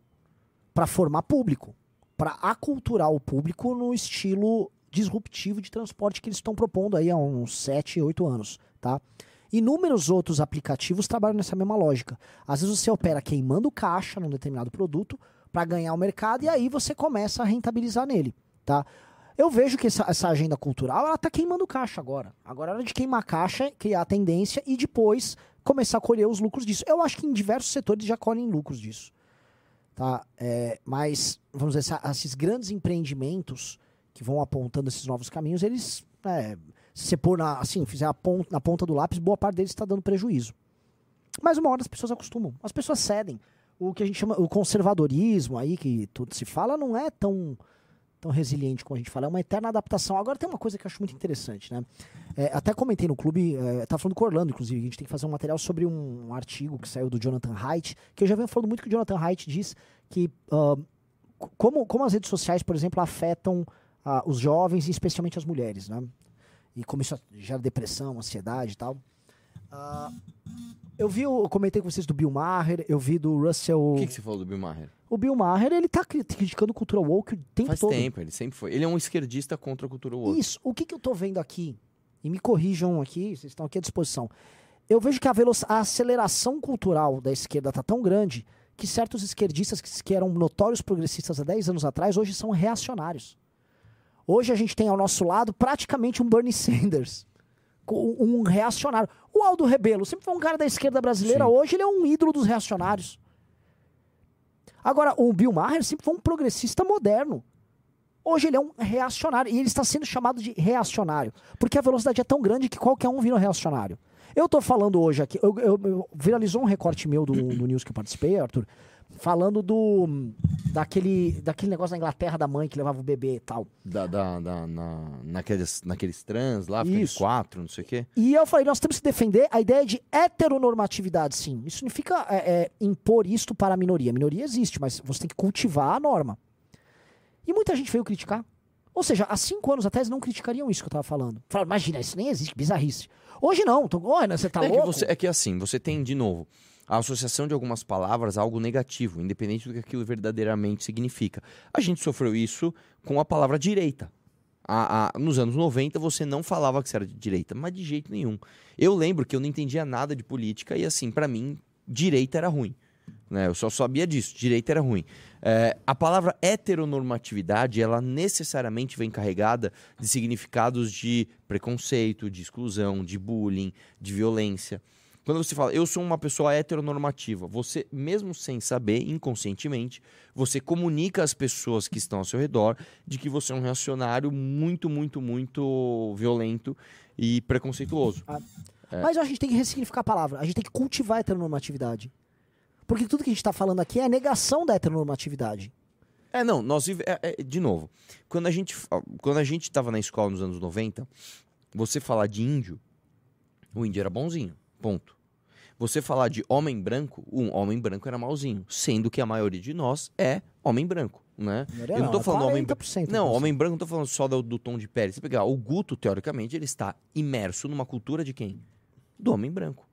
para formar público, para aculturar o público no estilo disruptivo de transporte que eles estão propondo aí há uns 7, 8 anos, tá? Inúmeros outros aplicativos trabalham nessa mesma lógica. Às vezes você opera queimando caixa num determinado produto para ganhar o mercado e aí você começa a rentabilizar nele, tá? Eu vejo que essa, essa agenda cultural, ela tá queimando caixa agora. Agora é hora de queimar caixa, criar tendência e depois começar a colher os lucros disso. Eu acho que em diversos setores já colhem lucros disso. Tá? É, mas, vamos dizer, esses grandes empreendimentos que vão apontando esses novos caminhos, eles, é, se você pôr na, assim, fizer ponta, na ponta do lápis, boa parte deles está dando prejuízo. Mas uma hora as pessoas acostumam, as pessoas cedem. O que a gente chama, o conservadorismo aí, que tudo se fala, não é tão tão resiliente como a gente fala, é uma eterna adaptação. Agora tem uma coisa que eu acho muito interessante, né? É, até comentei no clube, é, tava falando com o Orlando, inclusive, a gente tem que fazer um material sobre um, artigo que saiu do Jonathan Haidt, que eu já venho falando muito que o Jonathan Haidt diz que c- como, como as redes sociais, por exemplo, afetam ah, os jovens e especialmente as mulheres, né? E como isso gera depressão, ansiedade e tal. Ah, eu vi, eu comentei com vocês do Bill Maher, eu vi do Russell... O que, que você falou do Bill Maher? O Bill Maher, ele tá cri- criticando cultura woke o tempo Faz todo. tempo, ele sempre foi. Ele é um esquerdista contra a cultura woke. Isso. O que, que eu tô vendo aqui? E me corrijam aqui, vocês estão aqui à disposição. Eu vejo que a, a aceleração cultural da esquerda tá tão grande que certos esquerdistas que, que eram notórios progressistas há 10 anos atrás, hoje são reacionários. Hoje a gente tem ao nosso lado praticamente um Bernie Sanders, um reacionário. O Aldo Rebelo sempre foi um cara da esquerda brasileira, hoje ele é um ídolo dos reacionários. Agora, o Bill Maher sempre foi um progressista moderno. Hoje ele é um reacionário e ele está sendo chamado de reacionário, porque a velocidade é tão grande que qualquer um vira reacionário. Eu tô falando hoje aqui, eu, eu- eu- viralizou um recorte meu do, do news que eu participei, Arthur, falando do daquele, daquele negócio da Inglaterra da mãe que levava o bebê e tal. Da, da, da- na, naqueles, naqueles trans lá, aqueles quatro, não sei o quê. E eu falei, nós temos que defender a ideia de heteronormatividade, sim. Isso significa é, é, impor isto para a minoria. A minoria existe, mas você tem que cultivar a norma. E muita gente veio criticar. Ou seja, há cinco anos atrás não criticariam isso que eu estava falando. Falaram, imagina, isso nem existe, bizarrice. Hoje não. Então, olha, você tá é, que louco? você, é que assim, você tem, de novo, a associação de algumas palavras a algo negativo, independente do que aquilo verdadeiramente significa. A gente sofreu isso com a palavra direita. A- a- nos anos 90 você não falava que você era de direita, mas de jeito nenhum. Eu lembro que eu não entendia nada de política e assim, pra mim, direita era ruim. Né? Eu só sabia disso, direita era ruim. É, a palavra heteronormatividade, ela necessariamente vem carregada de significados de preconceito, de exclusão, de bullying, de violência. Quando você fala, eu sou uma pessoa heteronormativa, você, mesmo sem saber, inconscientemente, você comunica às pessoas que estão ao seu redor de que você é um reacionário muito, muito, muito violento e preconceituoso. É. Mas eu acho que a gente tem que ressignificar a palavra. A gente tem que cultivar a heteronormatividade. Porque tudo que a gente está falando aqui é a negação da heteronormatividade. É, não, nós é, é, de novo, quando a gente quando a gente estava na escola nos anos 90, você falar de índio, o índio era bonzinho, ponto. Você falar de homem branco, um homem branco era malzinho, sendo que a maioria de nós é homem branco, né? Eu não tô não, falando homem 40%, branco. Não, homem branco não tô falando só do, do tom de pele. Se pegar o Guto, teoricamente, ele está imerso numa cultura de quem? Do homem branco.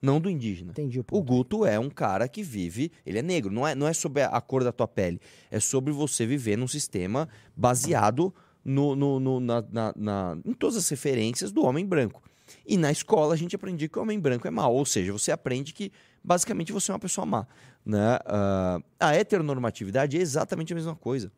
Não do indígena. Entendi o O Guto é um cara que vive, ele é negro, não é, não é sobre a- a cor da tua pele, é sobre você viver num sistema baseado no, no- no- na- na- na- em todas as referências do homem branco. E na escola a gente aprendia que o homem branco é mau, ou seja, você aprende que basicamente você é uma pessoa má. Né? Ah, a heteronormatividade é exatamente a mesma coisa.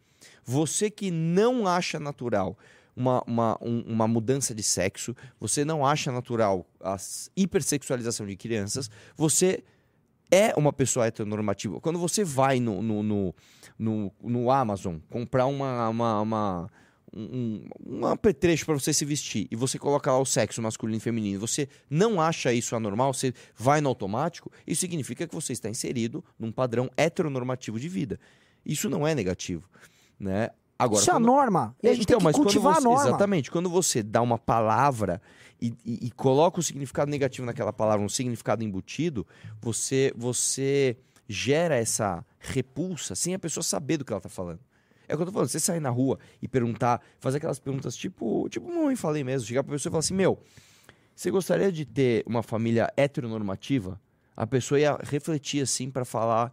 Você que não acha natural uma, uma, um- uma mudança de sexo, você não acha natural a hipersexualização de crianças, você é uma pessoa heteronormativa. Quando você vai no, no, no, no, no Amazon comprar uma, uma, uma, um, um apetrecho para você se vestir e você coloca lá o sexo masculino e feminino, você não acha isso anormal, você vai no automático, isso significa que você está inserido num padrão heteronormativo de vida. Isso não é negativo, né? Agora, Isso é a quando- norma. E a gente tem que quando cultivar a você- norma. Exatamente. Quando você dá uma palavra e, e- e coloca o significado negativo naquela palavra, um significado embutido, você, você gera essa repulsa sem a pessoa saber do que ela tá falando. É o que eu tô falando. Você sair na rua e perguntar, fazer aquelas perguntas tipo, tipo, mãe, falei mesmo, chegar pra pessoa e falar assim: Meu, você gostaria de ter uma família heteronormativa? A pessoa ia refletir assim pra falar.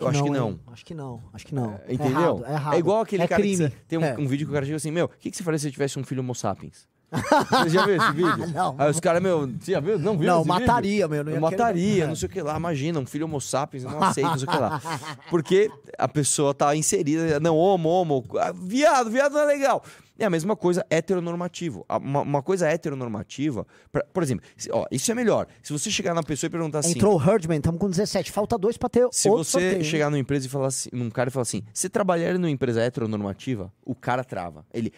eu acho que não. hein? Acho que não. Acho que não. É Entendeu? errado, é errado. igual aquele é cara crime. que você- tem um, É. um vídeo que o cara chega assim, meu, o que, que você faria se você tivesse um filho homo sapiens? Você já viu esse vídeo? Não. Aí os caras, meu, você já viu? Não viu Não, mataria, vídeo? meu, não Eu ia mataria, querer- não sei o que lá. Imagina, um filho homo sapiens, não aceito, não sei o que lá. Porque a pessoa tá inserida, não, homo, homo, ah, viado, viado não é legal. É a mesma coisa heteronormativo. Uma, uma coisa heteronormativa, pra- por exemplo, ó, isso é melhor. Se você chegar na pessoa e perguntar assim... Entrou o Herdman, estamos com 17. Falta dois pra ter Se você sorteio, chegar numa empresa e falar assim, num cara e falar assim, você trabalhar numa empresa heteronormativa, o cara trava. Ele.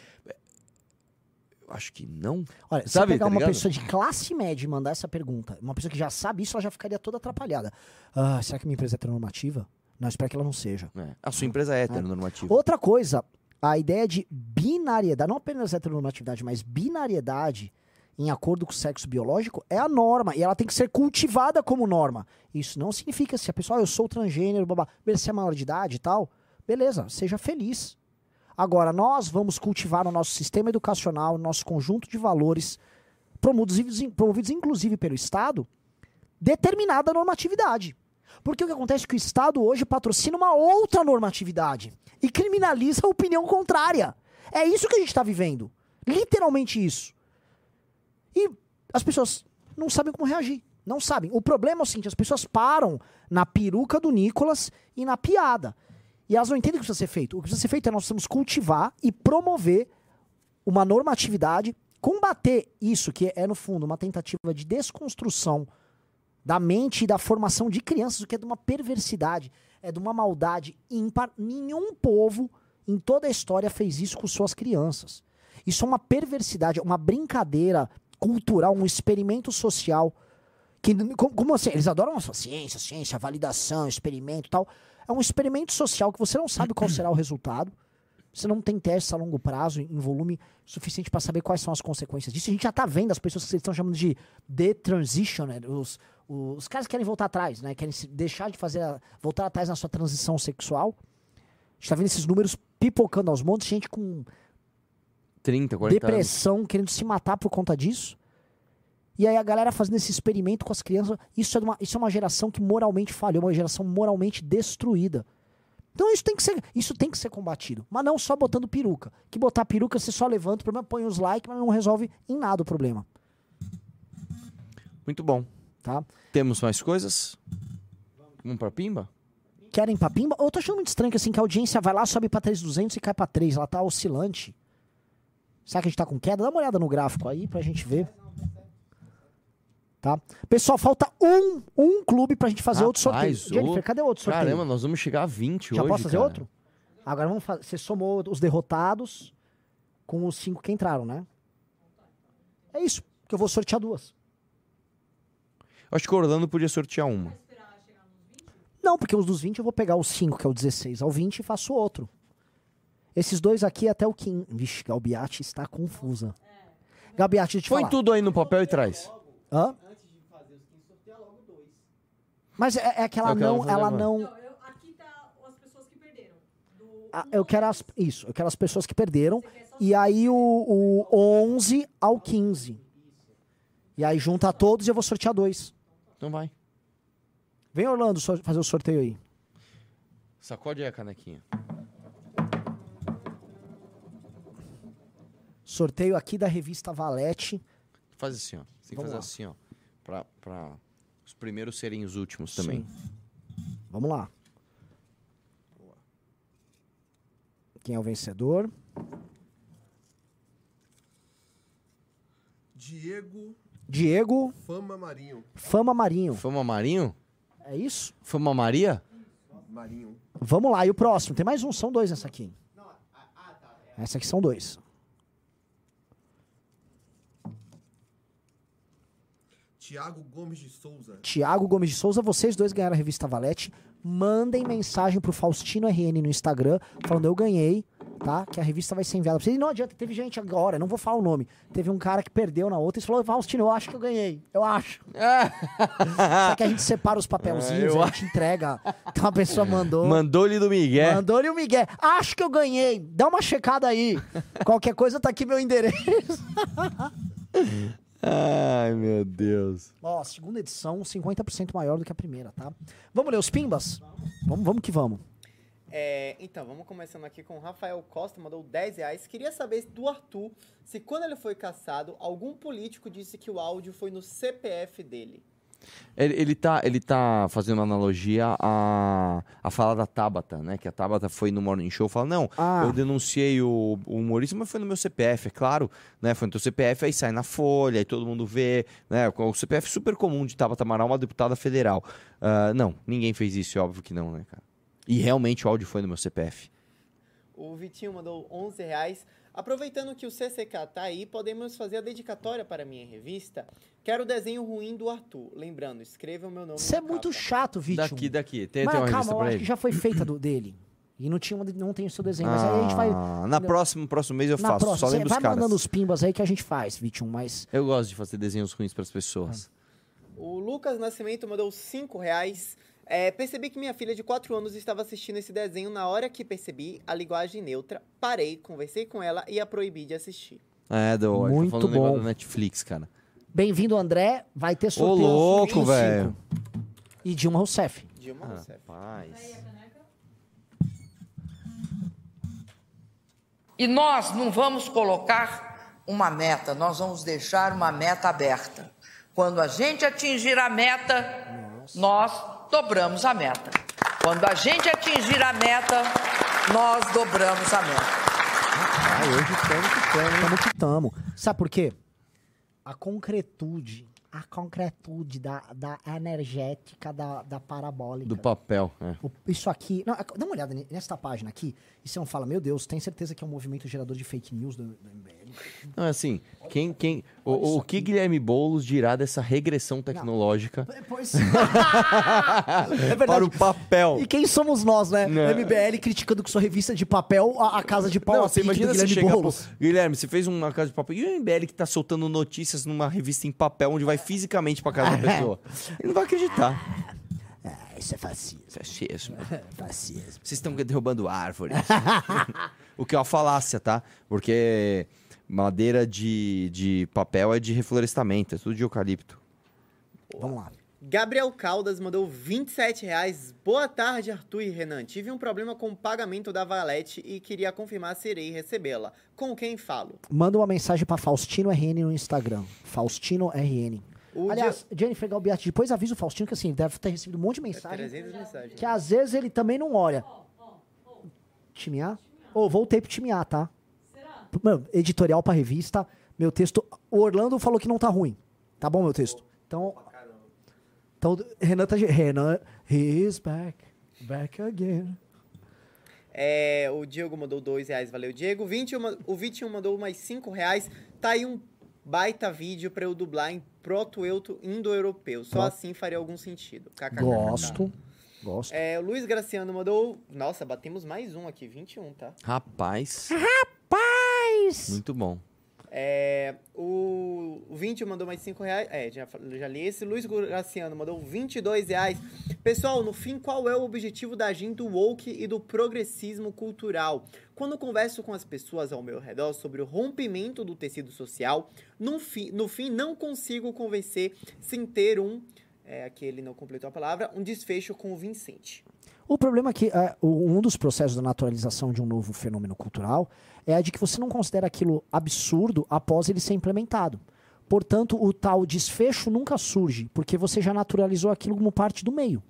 Acho que não. Olha, se Sabe, você pegar tá uma ligado? pessoa de classe média e mandar essa pergunta, uma pessoa que já sabe isso, ela já ficaria toda atrapalhada. Ah, será que minha empresa é heteronormativa? Não, espero que ela não seja. É, A sua empresa é heteronormativa. Outra coisa, a ideia de binariedade, não apenas heteronormatividade, mas binariedade em acordo com o sexo biológico é a norma e ela tem que ser cultivada como norma. Isso não significa se a pessoa, ah, eu sou transgênero, babá, você é maior de idade e tal, beleza, seja feliz. Agora, nós vamos cultivar no nosso sistema educacional, no nosso conjunto de valores, promovidos, promovidos inclusive pelo Estado, determinada normatividade. Porque o que acontece é que o Estado hoje patrocina uma outra normatividade e criminaliza a opinião contrária. É isso que a gente está vivendo. Literalmente isso. E as pessoas não sabem como reagir. Não sabem. O problema é o seguinte: as pessoas param na peruca do Nicolas e na piada. E elas não entendem o que precisa ser feito. O que precisa ser feito é nós precisamos cultivar e promover uma normatividade, combater isso, que é, no fundo, uma tentativa de desconstrução da mente e da formação de crianças, o que é de uma perversidade, é de uma maldade ímpar. Nenhum povo em toda a história fez isso com suas crianças. Isso é uma perversidade, uma brincadeira cultural, um experimento social. Que, como, assim? Eles adoram a ciência, ciência, validação, experimento tal. É um experimento social que você não sabe qual será o resultado. Você não tem testes a longo prazo em volume suficiente para saber quais são as consequências disso. A gente já tá vendo as pessoas que vocês estão chamando de detransitioner, os, os caras que querem voltar atrás, né? Querem se deixar de fazer, a- voltar atrás na sua transição sexual. A gente tá vendo esses números pipocando aos montes, gente com 30, 40 anos. depressão, querendo se matar por conta disso. E aí a galera fazendo esse experimento com as crianças. Isso é, uma, isso é uma geração que moralmente falhou, uma geração moralmente destruída. Então isso tem que ser, isso tem que ser combatido. Mas não só botando peruca. Que botar peruca você só levanta o problema, põe os likes, mas não resolve em nada o problema. Muito bom. Tá? Temos mais coisas? Vamos pra Pimba? Querem pra pimba? Eu tô achando muito estranho que assim, que a audiência vai lá, sobe pra 3,200 e cai pra 3. Ela tá oscilante. Será que a gente tá com queda? Dá uma olhada no gráfico aí pra gente ver. Tá? Pessoal, falta um, um clube pra gente fazer outro sorteio. Rapaz, Jennifer, ô, cadê outro sorteio? Caramba, nós vamos chegar a 20 Já hoje, posso fazer cara. outro? Agora vamos fazer. Você somou os derrotados com os cinco que entraram, né? É isso, que eu vou sortear duas. Acho que o Orlando podia sortear uma. Não, porque os dos 20 eu vou pegar os 5, que é o 16, ao 20 e faço outro. Esses dois aqui até o 15. Vixe, Galbiati está confusa. Galbiati, deixa eu te Põe falar. tudo aí no papel e traz. Hã? Mas é, é que ela É o que ela não, vai ela levar. não. Ah, eu quero as, isso, eu quero as pessoas que perderam. E aí o, o 11 ao 15. E aí junta todos e eu vou sortear dois. Então vai. Vem, Orlando, fazer o sorteio aí. Sacode aí a canequinha. Sorteio aqui da revista Valete. Faz assim, ó. Você tem que Vamos fazer lá. assim, ó. Pra, pra os primeiros serem os últimos também. Vamos lá. Quem é o vencedor? Diego Diego Fama Marinho. Fama Marinho. Fama Marinho? É isso? Fama Maria? Marinho. Vamos lá, e o próximo? Tem mais um, são dois nessa aqui. Essa aqui são dois. Tiago Gomes de Souza. Tiago Gomes de Souza, vocês dois ganharam a revista Valete. Mandem mensagem pro Faustino RN no Instagram, falando eu ganhei, tá? Que a revista vai ser enviada pra vocês. E não adianta, teve gente agora, não vou falar o nome. Teve um cara que perdeu na outra e falou: Faustino, eu acho que eu ganhei. Eu acho. Só que a gente separa os papelzinhos, É, eu a gente entrega. Então a pessoa mandou. Mandou-lhe do Miguel. Mandou-lhe o Miguel. Acho que eu ganhei. Dá uma checada aí. Qualquer coisa tá aqui meu endereço. Ai, meu Deus. Ó, segunda edição, 50% maior do que a primeira, tá? Vamos ler os pimbas? Vamos, vamos que vamos. É, então, vamos começando aqui com o Rafael Costa, mandou 10 reais. Queria saber do Arthur se quando ele foi caçado, algum político disse que o áudio foi no CPF dele. Ele, ele, tá, ele tá fazendo analogia à, à fala da Tabata, né? Que a Tabata foi no Morning Show e falou: Não, Ah. eu denunciei o, o humorista, mas foi no meu CPF, é claro, né? Foi no teu CPF, aí sai na folha, aí todo mundo vê, né? O CPF super comum de Tabata Amaral, uma deputada federal. Ah, não, ninguém fez isso, é óbvio que não, né, cara? E realmente o áudio foi no meu CPF. O Vitinho mandou 11 reais. Aproveitando que o CCK tá aí, podemos fazer a dedicatória para a minha revista. Quero o desenho ruim do Arthur. Lembrando, escreva o meu nome Você é muito capa. chato, Vítor. Daqui, daqui. Tem, Mas tem uma calma, revista eu acho ele? que já foi feita do, dele. E não, tinha, não tem o seu desenho. Mas aí a gente vai. Ah, na próxima, próximo mês eu na faço, próxima, só lembro vai os caras. mandando os pimbas aí que a gente faz, Vítor. Mas. Eu gosto de fazer desenhos ruins pras pessoas. O Lucas Nascimento mandou 5 reais. É, percebi que minha filha de 4 anos estava assistindo esse desenho. Na hora que percebi a linguagem neutra, parei, conversei com ela e a proibi de assistir. É, do, ele Muito tá falando do bom. da Netflix, cara. Bem-vindo, André. Vai ter Ô, sorteio. louco, 25. velho. E Dilma Rousseff. Dilma Ah, Rousseff. Rapaz. E nós não vamos colocar uma meta, nós vamos deixar uma meta aberta. Quando a gente atingir a meta, nós dobramos a meta. Quando a gente atingir a meta, nós dobramos a meta. Ai, hoje estamos que estamos. Estamos que estamos. Sabe por quê? A concretude. A concretude da, da energética da, da parabólica. Do papel, é. O- Isso aqui. Não, dá uma olhada ne- nesta página aqui. E você não fala, meu Deus, tem certeza que é um movimento gerador de fake news do, do MBL? Não, assim, quem, quem, o, o que Guilherme Boulos dirá dessa regressão tecnológica Pois. para o papel? E quem somos nós, né? Não. MBL criticando com sua revista de papel a, a casa de pau Não, a você pique do imagina você Guilherme chegar pro... Boulos. Guilherme, você fez uma casa de papel. E o MBL que tá soltando notícias numa revista em papel onde vai fisicamente pra casa da pessoa? Ele não vai acreditar. Ah, isso é fascismo. Fascismo. fascismo. Vocês estão derrubando árvores. o que é uma falácia, tá? Porque madeira de, de papel é de reflorestamento, é tudo de eucalipto. Vamos lá. Gabriel Caldas mandou 27 reais. Boa tarde, Arthur e Renan. Tive um problema com o pagamento da Valete e queria confirmar se irei recebê-la. Com quem falo? Manda uma mensagem pra Faustino RN no Instagram. Faustino RN. O Aliás, Jennifer Galbiati, depois avisa o Faustino que assim, deve ter recebido um monte de mensagem. 300 mensagens. Que às vezes ele também não olha. Time A? Ô, voltei pro time A, tá? Mano, editorial pra revista. Meu texto. O Orlando falou que não tá ruim. Tá bom, meu texto? Então. Então, Renan tá. Renan. He's back. Back again. É, o Diego mandou 2 reais, valeu, Diego. 21, ma- o 21 mandou mais 5 reais. Tá aí um baita vídeo pra eu dublar em proto-euto indo-europeu. Só Pro- assim faria algum sentido. KKKK. Gosto. Gosto. É, o Luiz Graciano mandou. Nossa, batemos mais um aqui, 21, tá? Rapaz, Rapaz! Muito bom. É, o, o 20 mandou mais 5 reais. É, já, já li esse. Luiz Graciano mandou 22 reais. Pessoal, no fim, qual é o objetivo da agenda woke e do progressismo cultural? Quando converso com as pessoas ao meu redor sobre o rompimento do tecido social, no fim, no fim não consigo convencer sem ter um. É, aqui ele não completou a palavra, um desfecho convincente. O problema é que é, um dos processos da naturalização de um novo fenômeno cultural é a de que você não considera aquilo absurdo após ele ser implementado. Portanto, o tal desfecho nunca surge, porque você já naturalizou aquilo como parte do meio.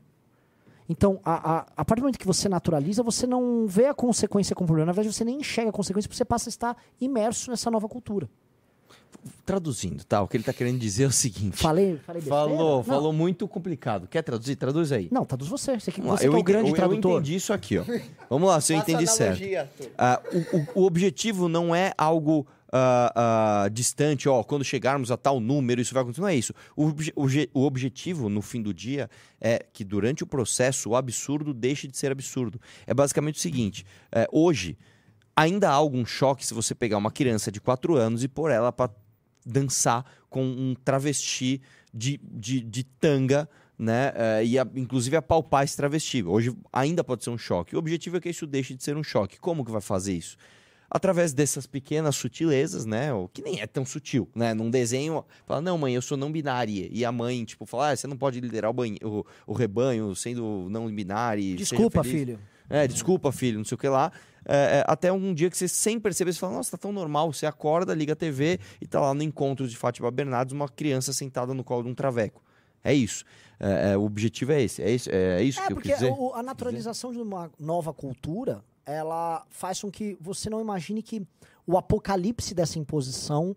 Então, a, a, a partir do momento que você naturaliza, você não vê a consequência como problema. Na verdade, você nem enxerga a consequência porque você passa a estar imerso nessa nova cultura. Traduzindo, tá? O que ele tá querendo dizer é o seguinte. Falei, falei besteira? Falou, Não. falou muito complicado. Quer traduzir? Traduz aí. Não, traduz você. Você, que, lá, você que é o grande eu, tradutor. Eu entendi isso aqui, ó. Vamos lá, se eu entendi analogia, certo. Ah, o, o- o objetivo não é algo ah, ah, distante, ó, quando chegarmos a tal número, isso vai acontecer. Não é isso. O, obje- o objetivo, no fim do dia, é que durante o processo o absurdo deixe de ser absurdo. É basicamente o seguinte: é, hoje, ainda há algum choque se você pegar uma criança de 4 anos e pôr ela para dançar com um travesti de, de, de tanga, né? eh, e a- inclusive apalpar esse travesti. Hoje ainda pode ser um choque. O objetivo é que isso deixe de ser um choque. Como que vai fazer isso? Através dessas pequenas sutilezas, né? O que nem é tão sutil, né? Num desenho, fala, não, mãe, eu sou não binária. E a mãe, tipo, fala, ah, você não pode liderar o, banhe- o, o rebanho sendo não binário. seja Desculpa, feliz." filho. É, desculpa, filho, não sei o que lá. É, é, até um dia que você, sem perceber, você fala, nossa, tá tão normal. Você acorda, liga a TV e tá lá no encontro de Fátima Bernardes uma criança sentada no colo de um traveco. É isso. É, é, o objetivo é esse. É isso, é, é isso É, que eu porque quis dizer. o- a naturalização de uma nova cultura, ela faz com que você não imagine que o apocalipse dessa imposição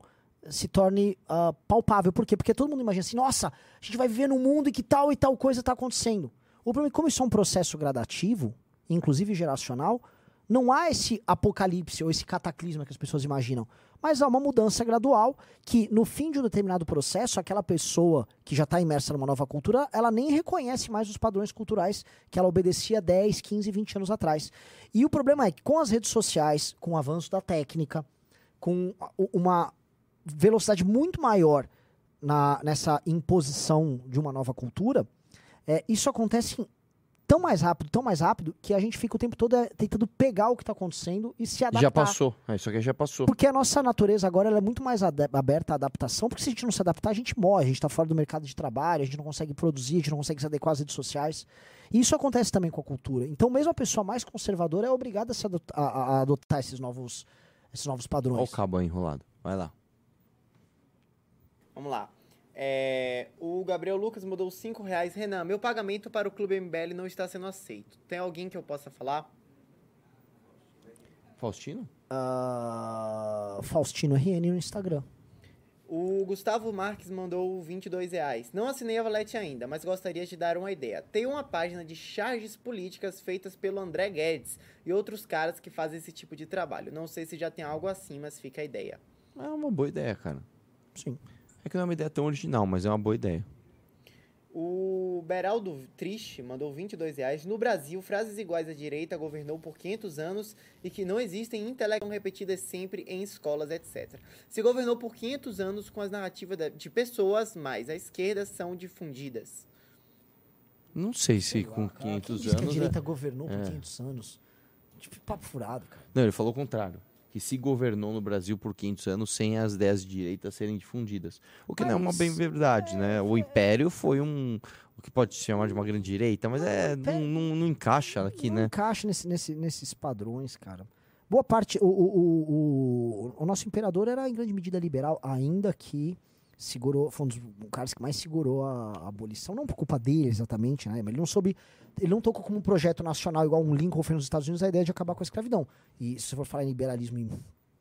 se torne ah, palpável. Por quê? Porque todo mundo imagina assim, nossa, a gente vai viver num mundo em que tal e tal coisa está acontecendo. O problema é que como isso é um processo gradativo, inclusive geracional, não há esse apocalipse ou esse cataclisma que as pessoas imaginam. Mas há uma mudança gradual que, no fim de um determinado processo, aquela pessoa que já está imersa numa nova cultura, ela nem reconhece mais os padrões culturais que ela obedecia 10, 15, 20 anos atrás. E o problema é que com as redes sociais, com o avanço da técnica, com uma velocidade muito maior na, nessa imposição de uma nova cultura, é, isso acontece tão mais rápido, tão mais rápido, que a gente fica o tempo todo é, tentando pegar o que está acontecendo e se adaptar. Já passou. É, isso aqui já passou. Porque a nossa natureza agora ela é muito mais aberta à adaptação, porque se a gente não se adaptar, a gente morre, a gente está fora do mercado de trabalho, a gente não consegue produzir, a gente não consegue se adequar às redes sociais. E isso acontece também com a cultura. Então, mesmo a pessoa mais conservadora é obrigada a, se adot- a- a- adotar esses novos, esses novos Olha padrões. o cabo enrolado. Vai lá. Vamos lá. É, o Gabriel Lucas mandou 5 reais. Renan, meu pagamento para o Clube MBL não está sendo aceito. Tem alguém que eu possa falar? Faustino? Ah, Faustino RN no Instagram. O Gustavo Marques mandou 22 reais. Não assinei a Valete ainda, mas gostaria de dar uma ideia. Tem uma página de charges políticas feitas pelo André Guedes e outros caras que fazem esse tipo de trabalho. Não sei se já tem algo assim, mas fica a ideia. É uma boa ideia, cara. Sim. É que não é uma ideia tão original, mas é uma boa ideia. O Beraldo Triste mandou 22 reais. No Brasil, frases iguais à direita governou por 500 anos e que não existem intelectuais repetidas sempre em escolas, etc. Se governou por 500 anos com as narrativas de pessoas, mas a esquerda são difundidas. Não sei se com 500 Diz que a anos. direita é- governou por é. 500 anos. Tipo, papo furado, cara. Não, ele falou o contrário. Que se governou no Brasil por 500 anos sem as ideias de direita serem difundidas. O que não é uma Mas, bem verdade, né? O Império foi um. O que pode se chamar de uma grande direita, mas é. Não, não- não encaixa aqui, não né? encaixa nesse, nesse- nesses padrões, cara. Boa parte. O, o, o, o, o nosso imperador era em grande medida liberal, ainda que segurou. Foi um dos caras que mais segurou a, a abolição. Não por culpa dele exatamente, né? Mas ele não soube. Ele não tocou como um projeto nacional, igual um Lincoln fez nos Estados Unidos, a ideia de acabar com a escravidão. E se você for falar em liberalismo e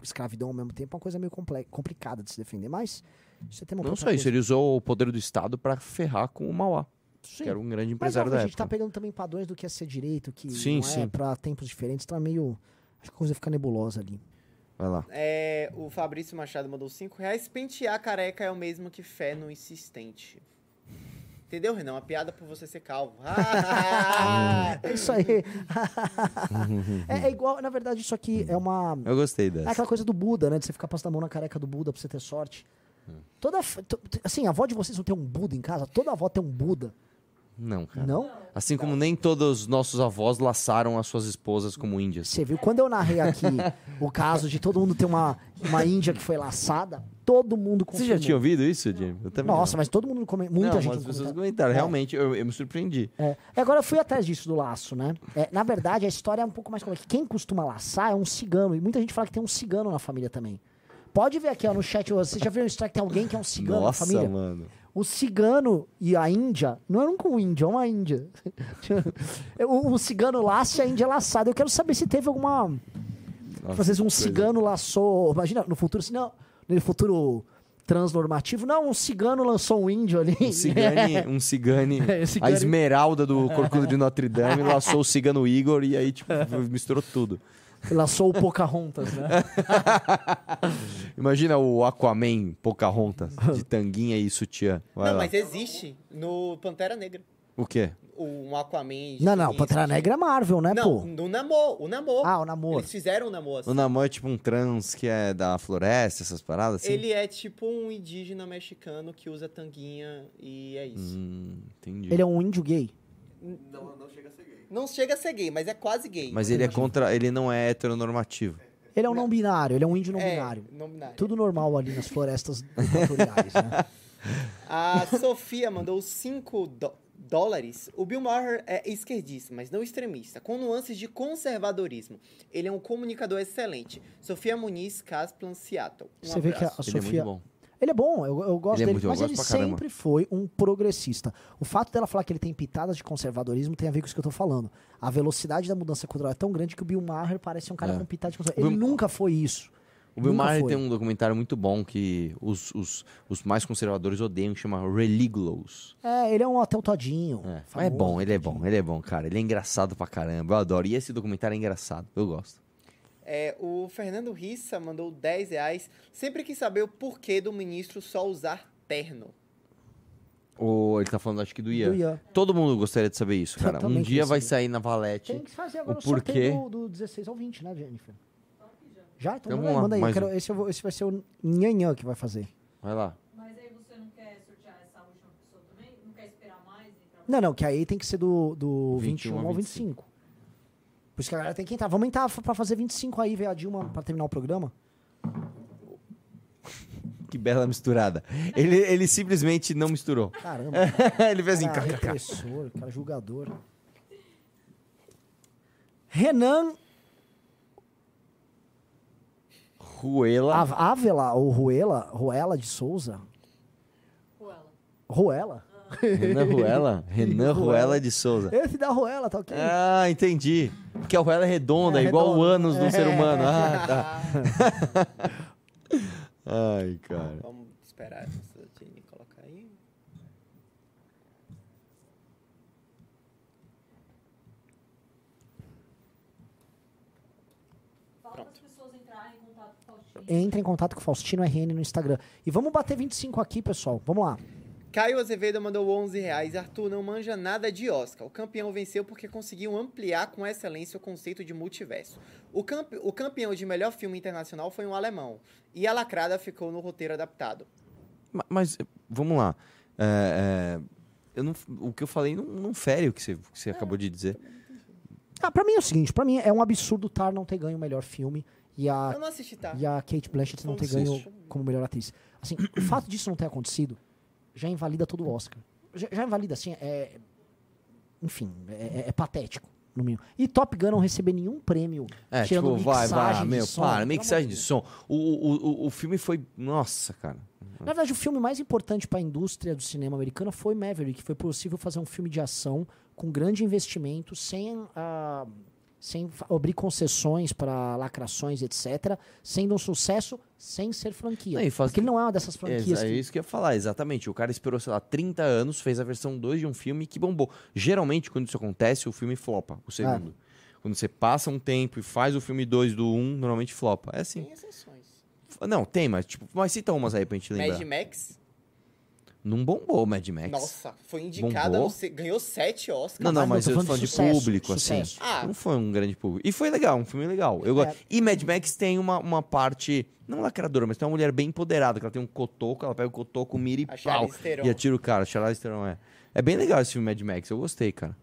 escravidão ao mesmo tempo, é uma coisa meio complicada de se defender. Mas isso é tema pra Não só isso, coisa. ele usou o poder do Estado pra ferrar com o Mauá. Sim. Que era um grande Mas empresário óbvio, da a gente tá época. pegando também padrões do que é ser direito, que Sim, não é pra tempos diferentes, então é meio. Acho que a coisa fica nebulosa ali. Vai lá. É, o Fabrício Machado mandou 5 reais. Pentear careca é o mesmo que fé no insistente. Entendeu, Renan? Uma piada por você ser calvo. Ah! É isso aí. é, é igual, na verdade, isso aqui é uma. Eu gostei É dessa. aquela coisa do Buda, né? De você ficar passando a mão na careca do Buda pra você ter sorte. Hum. Toda. Assim, a avó de vocês não tem um Buda em casa? Toda avó tem um Buda. Não, cara. Não? Assim como nem todos os nossos avós laçaram as suas esposas como índias. Você viu? Quando eu narrei aqui o caso de todo mundo ter uma, uma índia que foi laçada, todo mundo Você confirmou. já tinha ouvido isso, Jimmy? Eu também Nossa, não. mas todo mundo comenta. Muita não, gente mas no as pessoas comentaram. É. Realmente, eu, eu me surpreendi. É. E agora eu fui atrás disso do laço, né? É, na verdade, a história é um pouco mais complexa. Quem costuma laçar é um cigano. E muita gente fala que tem um cigano na família também. Pode ver aqui, ó, no chat. Você já viu no Strike? Tem alguém que é um cigano na Nossa, família? mano. O cigano e a Índia não é nunca um índio, é uma Índia. o, o cigano laça e a Índia laçada. Eu quero saber se teve alguma. Nossa, Às vezes um que coisa. cigano laçou. Imagina, no futuro, assim, não. No futuro transnormativo, não, um cigano lançou um índio ali. Um cigane, um cigane, É, a cigane. esmeralda do Corcunda de Notre Dame laçou o cigano Igor e aí, tipo, misturou tudo. Laçou o Pocahontas, né? Imagina o Aquaman Pocahontas, de tanguinha e sutiã. Vai não, lá. mas existe no Pantera Negra. O quê? O, um Aquaman. Não, não, Pantera Negra é Marvel, né, Não, pô? no Namor, o Namor. Ah, o Namor. Eles fizeram o Namor assim. O Namor é tipo um trans que é da floresta, essas paradas assim? Ele é tipo um indígena mexicano que usa tanguinha e é isso. Hum, entendi. Ele é um índio gay. Não, não chega a ser gay. Não chega a ser gay, mas é quase gay. Mas ele é contra. Ele não é heteronormativo. Ele é um não binário, ele é um índio não É, binário. não binário. Tudo normal ali nas florestas equatoriais, né? A Sofia mandou 5 dólares. O Bill Maher é esquerdista, mas não extremista, com nuances de conservadorismo. Ele é um comunicador excelente. Sofia Muniz, Casplan, Seattle. Um Você vê que a, a abraço. Sofia. Ele é bom, eu, eu gosto Ele é dele, muito bom, mas ele sempre foi um progressista. O fato dela falar que ele tem pitadas de conservadorismo tem a ver com isso que eu tô falando. A velocidade da mudança cultural é tão grande que o Bill Maher parece um cara É. com pitadas de conservadorismo. Ele Bill- nunca foi isso. O Bill Nunca Maher foi. tem um documentário muito bom que os, os, os mais conservadores odeiam, que chama Religulous. É, ele é um hotel todinho. É, é famoso. bom, ele é bom, ele é bom, cara. Ele é engraçado pra caramba. Eu adoro. E esse documentário é engraçado. Eu gosto. É, o Fernando Rissa mandou 10 reais. Sempre quis saber o porquê do ministro só usar terno. Ou ele tá falando, acho que do Ian. Do Ian. Todo mundo gostaria de saber isso, cara. Um dia vai sair na Valete Tem que fazer agora o porquê. sorteio do, do 16 ao 20, né, Jennifer? Já? Então, Então manda lá, manda aí. Eu quero- um. esse, eu vou- esse vai ser o Nhanhã que vai fazer. Vai lá. Mas aí você não quer sortear essa última pessoa também? Não quer esperar mais? Não, não, que aí tem que ser do, do 21 21 ao 25. Por isso que a galera tem que entrar. Vamos entrar pra fazer 25 aí, ver a Dilma pra terminar o programa. Que bela misturada. Ele, ele simplesmente não misturou. Caramba. ele fez assim. Cara, kkk. repressor, cara julgador. Renan Ruela. Av- Ávila, ou Ruela, Ruela de Souza. Ruela. Renan Ruela? Renan Ruela de Souza. Esse da Ruela, tá ok? Ah, entendi. Porque a Ruela é redonda, É igual o ânus do É. ser humano. Ah, tá. Ai, cara. Vamos esperar essa Jenny colocar aí. Fala para as pessoas entrarem em contato com o Faustino. Entre em contato com o Faustino RN no Instagram. E vamos bater 25 aqui, pessoal. Vamos lá. Caio Azevedo mandou 11 reais. Arthur não manja nada de Oscar. O campeão venceu porque conseguiu ampliar com excelência o conceito de multiverso. O, campe- o campeão de melhor filme internacional foi um alemão. E a lacrada ficou no roteiro adaptado. Ma- Mas, vamos lá. É, é, eu não, o que eu falei não, não fere o que você, que você acabou de dizer. Ah, pra mim é o seguinte, pra mim é um absurdo Tar não ter ganho o melhor filme e a, Eu não assisti, tá? e a Kate Blanchett não ter Não ganho assisto. como melhor atriz. Assim, o fato disso não ter acontecido já invalida todo o Oscar. Já, já invalida, assim, é... Enfim, é, é- é patético, no mínimo. E Top Gun não receber nenhum prêmio, É, tirando tipo, vai, mixagem vai, de meu, som, para, mixagem de som. O, o, o, o filme foi. Nossa, cara. Na verdade, o filme mais importante para a indústria do cinema americano foi Maverick. Foi possível fazer um filme de ação com grande investimento, sem, ah, sem abrir concessões para lacrações, etc. Sendo um sucesso sem ser franquia. Não, faz- Porque ele não é uma dessas franquias. É, é isso que eu ia falar, exatamente. O cara esperou, sei lá, 30 anos, fez a versão 2 de um filme que bombou. Geralmente, quando isso acontece, o filme flopa, o segundo. Quando você passa um tempo e faz o filme 2 do 1, um, normalmente flopa. É assim. Tem exceções. Não, tem, mas tipo, mas cita umas aí pra gente lembrar. Mad Max. Não bombou Mad Max. Nossa, foi indicada, ganhou sete Oscars. Não, não, mas tô eu tô falando de sucesso, público, sucesso. assim. Ah. Não foi um grande público. E foi legal, um filme legal. Eu É. gosto. E Mad Max tem uma, uma parte, não lacradora, mas tem uma mulher bem empoderada, que ela tem um cotoco, ela pega o cotoco, mira e A pau. E atira o cara. Charlize Theron é. É bem legal esse filme Mad Max, eu gostei, cara.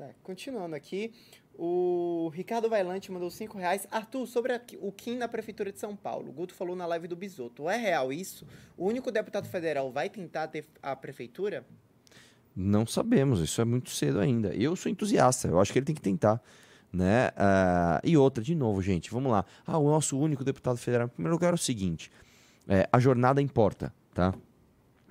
É, continuando aqui, o Ricardo Vailante mandou 5 reais. Arthur, sobre a- o Kim na Prefeitura de São Paulo. O Guto falou na live do Bisoto. É real isso? O único deputado federal vai tentar ter a prefeitura? Não sabemos, isso é muito cedo ainda. Eu sou entusiasta, eu acho que ele tem que tentar. Né? Ah, e outra, de novo, gente, vamos lá. Ah, o nosso único deputado federal. Em primeiro lugar, é o seguinte: é, a jornada importa, tá?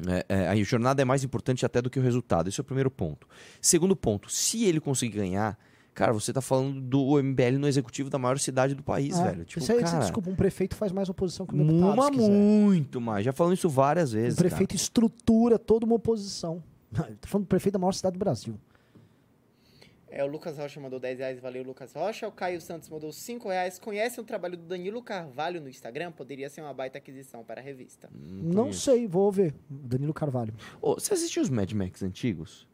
É, é, a jornada é mais importante até do que o resultado. Esse é o primeiro ponto. Segundo ponto, se ele conseguir ganhar, cara, você tá falando do MBL no executivo da maior cidade do país, É, velho. Tipo, isso aí, cara, desculpa, um prefeito faz mais oposição que um deputado. uma muito mais. Já falando isso várias O vezes. prefeito estrutura toda uma oposição. Tô falando do prefeito da maior cidade do Brasil. É, o Lucas Rocha mandou 10 reais, valeu, Lucas Rocha. O Caio Santos mandou 5 reais. Conhece o trabalho do Danilo Carvalho no Instagram? Poderia ser uma baita aquisição para a revista. Não sei, vou ver. Danilo Carvalho. Ô, você assistiu os Mad Max antigos?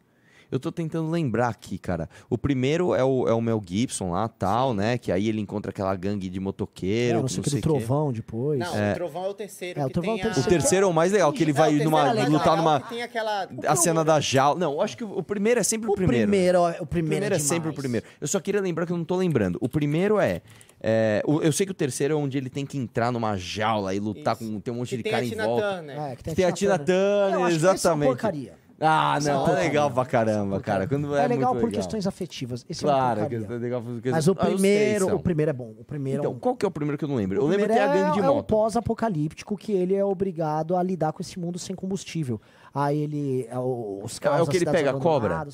Eu tô tentando lembrar aqui, cara. O primeiro é o, é o Mel Gibson lá, tal, né? Que aí ele encontra aquela gangue de motoqueiro. É, não sei o que do Trovão depois. Não, É. o Trovão é o terceiro. É, o que Trovão tem é o O terceiro é o mais legal, que ele vai o terceiro numa, é mais lutar legal, numa. que tem aquela... A cena da jaula. Não, eu acho que o o primeiro é sempre o, O primeiro. primeiro, ó, o primeiro é é sempre o primeiro. Eu só queria lembrar que eu não tô lembrando. O primeiro é. é, o- eu sei que o terceiro é onde ele tem que entrar numa jaula e lutar com. Tem um monte Que de tem cara a em volta. Turner. É, Que tem a Tina Turner, Eu acho que esse é exatamente. porcaria. Ah, é não, é legal pra caramba, cara. Quando é, É legal por questões afetivas. Esse é Claro, é legal por questões- Mas o Ah, primeiro, são. o primeiro é bom. O primeiro Então, é um... qual que é o primeiro que eu não lembro? O Eu lembro que tem a gangue de é, é o moto. pós-apocalíptico que ele é obrigado a lidar com esse mundo sem combustível. Aí ele. é os É carros o que ele pega a cobra?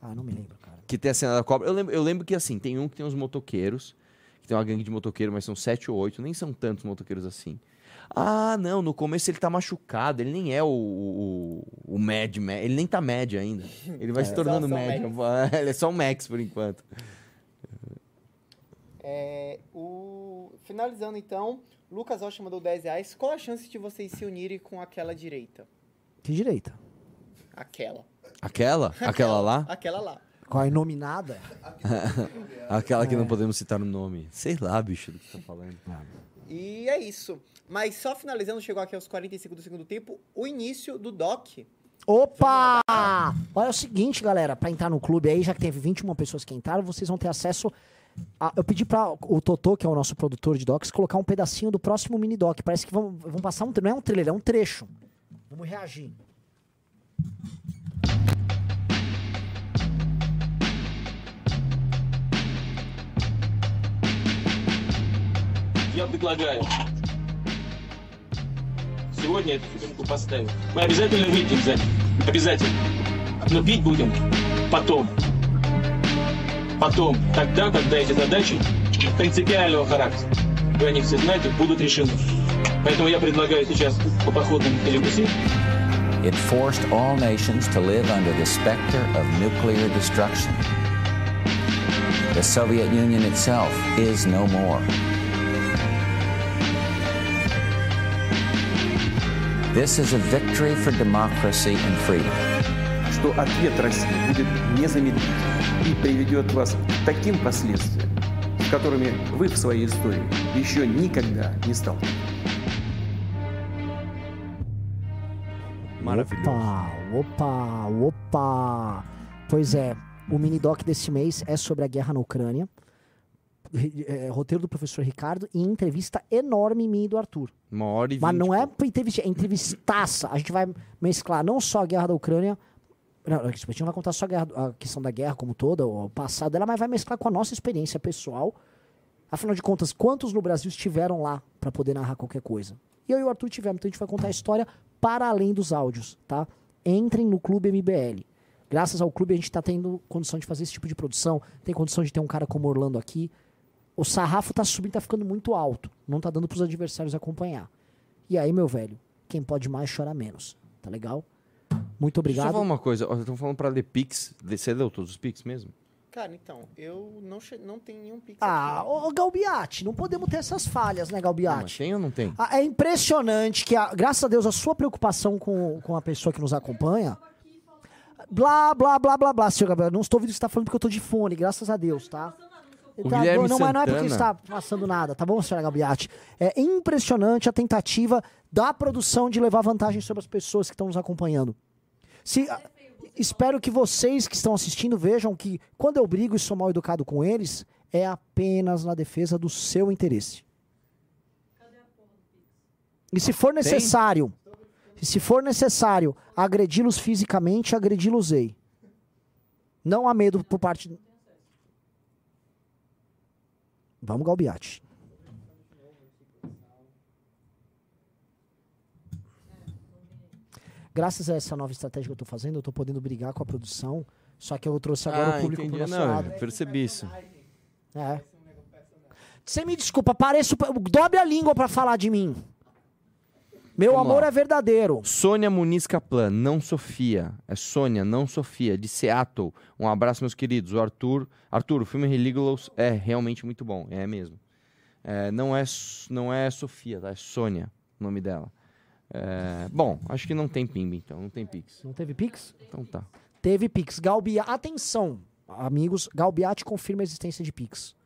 Ah, não me lembro, cara. Que tem a cena da cobra. Eu lembro, eu lembro que assim, tem um que tem uns motoqueiros, que tem uma gangue de motoqueiros, mas são sete ou oito, nem são tantos motoqueiros assim. Ah, não, no começo ele tá machucado, ele nem é o, o, o Mad, ele nem tá Mad ainda. Ele vai É. se tornando Só- só Mad. Ele é só o Max por enquanto. É, o... Finalizando então, Lucas Rocha mandou 10 reais. Qual a chance de vocês se unirem com aquela direita? Que direita? Aquela. Aquela? Aquela lá? Aquela lá. Qual a inominada? Aquela que É. não podemos citar o nome. Sei lá, bicho, do que você tá falando. E é isso. Mas só finalizando, chegou aqui aos 45 do segundo tempo, o início do DOC. Opa! Olha é o seguinte, galera, pra entrar no clube aí, já que teve 21 pessoas que entraram, vocês vão ter acesso. a- eu pedi pra o Totô, que é o nosso produtor de docs, colocar um pedacinho do próximo mini doc. Parece que vão, vão passar um. Não é um trailer, é um trecho. Vamos reagir. Я предлагаю сегодня эту фигурку поставить. Мы обязательно выпьем за. Обязательно. Но пить будем потом. Потом. Тогда, когда эти задачи принципиального характера. Вы о них все знаете, будут решены. Поэтому я предлагаю сейчас по походным перекусить. It forced all nations to live under the specter of nuclear destruction. The Soviet Union itself is no more. This is a victory for democracy and freedom. что ответ России будет незамедлительным и приведет вас к таким последствиям, с которыми вы в своей истории еще никогда не сталкивались. Opa, opa, opa. Pois é, o mini doc desse mês é sobre a guerra na Ucrânia. É, roteiro do professor Ricardo e entrevista enorme minha e do Arthur. Uma hora e Mas vinte. não é entrevista, é entrevistaça. A gente vai mesclar não só a guerra da Ucrânia. Não, a gente não vai contar só a, guerra- a questão da guerra como toda, o passado dela, mas vai mesclar com a nossa experiência pessoal. Afinal de contas, quantos no Brasil estiveram lá pra poder narrar qualquer coisa? E eu e o Arthur tivemos, então a gente vai contar a história para além dos áudios, tá? Entrem no Clube MBL. Graças ao clube a gente tá tendo condição de fazer esse tipo de produção, tem condição de ter um cara como Orlando aqui. O sarrafo tá subindo, tá ficando muito alto. Não tá dando pros adversários acompanhar. E aí, meu velho, quem pode mais chora menos. Tá legal? Muito Deixa eu obrigado. falar uma coisa. Estão falando pra ler Pix. Você leu todos os Pix mesmo? Cara, então, eu não, che- não tenho nenhum pix Ah, aqui. ô, ô, Galbiati, não podemos ter essas falhas, né, Mas Galbiati? tem ou não tem? Ah, é impressionante que, a- graças a Deus, a sua preocupação com, com a pessoa que nos acompanha. Blá, blá, blá, blá, blá, senhor Gabriel. Não estou ouvindo o que você está falando porque eu estou de fone, graças a Deus, tá? O Tá Guilherme não, mas não é porque Santana- está passando nada, tá bom, senhora Gabiati? É impressionante a tentativa da produção de levar vantagem sobre as pessoas que estão nos acompanhando. Se, a- espero que vocês que estão assistindo vejam que quando eu brigo e sou mal educado com eles, é apenas na defesa do seu interesse. E se for necessário, se for necessário agredi-los fisicamente, agredi-los-ei. Não há medo por parte. Vamos, Galbiati. Graças a essa nova estratégia que eu tô fazendo, eu tô podendo brigar com a produção. Só que eu trouxe agora Ah, o público entendi. pro nosso Não, lado. percebi isso. É. Você me desculpa, pareço. Dobre a língua pra falar de mim. Meu Vamos amor lá. é verdadeiro. Sônia Muniz Kaplan, não Sofia. É Sônia, não Sofia, de Seattle. Um abraço, meus queridos. O Arthur. Arthur, o filme Religulous é realmente muito bom. É mesmo. É, não, é, não é Sofia, tá? É Sônia o nome dela. É, bom, acho que não tem Pimba, então. Não tem Pix. Não teve Pix? Então tá. Teve Pix. Galbiati. Atenção, amigos. Galbiati confirma a existência de Pix.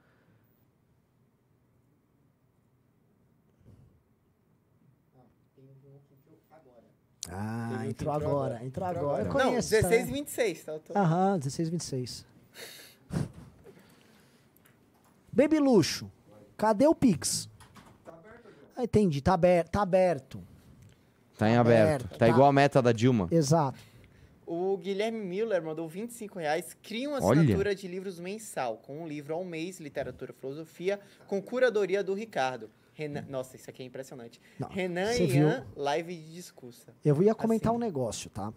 Ah, entrou agora. Entrou agora. Eu Não, conheço, 16 e tá? 26, tá? Tô- Aham, 16 26. Baby Luxo, cadê o Pix? Ah, entendi, tá aberto. Tá aberto. Tá em Tá aberto. aberto, Tá, tá. igual a meta da Dilma. Exato. O Guilherme Miller mandou 25 reais. Cria uma Olha. assinatura de livros mensal, com um livro ao mês, literatura e filosofia, com curadoria do Ricardo. Renan... Nossa, isso aqui é impressionante. Não, Renan e? Ian, live de discurso. Eu ia comentar um negócio, tá?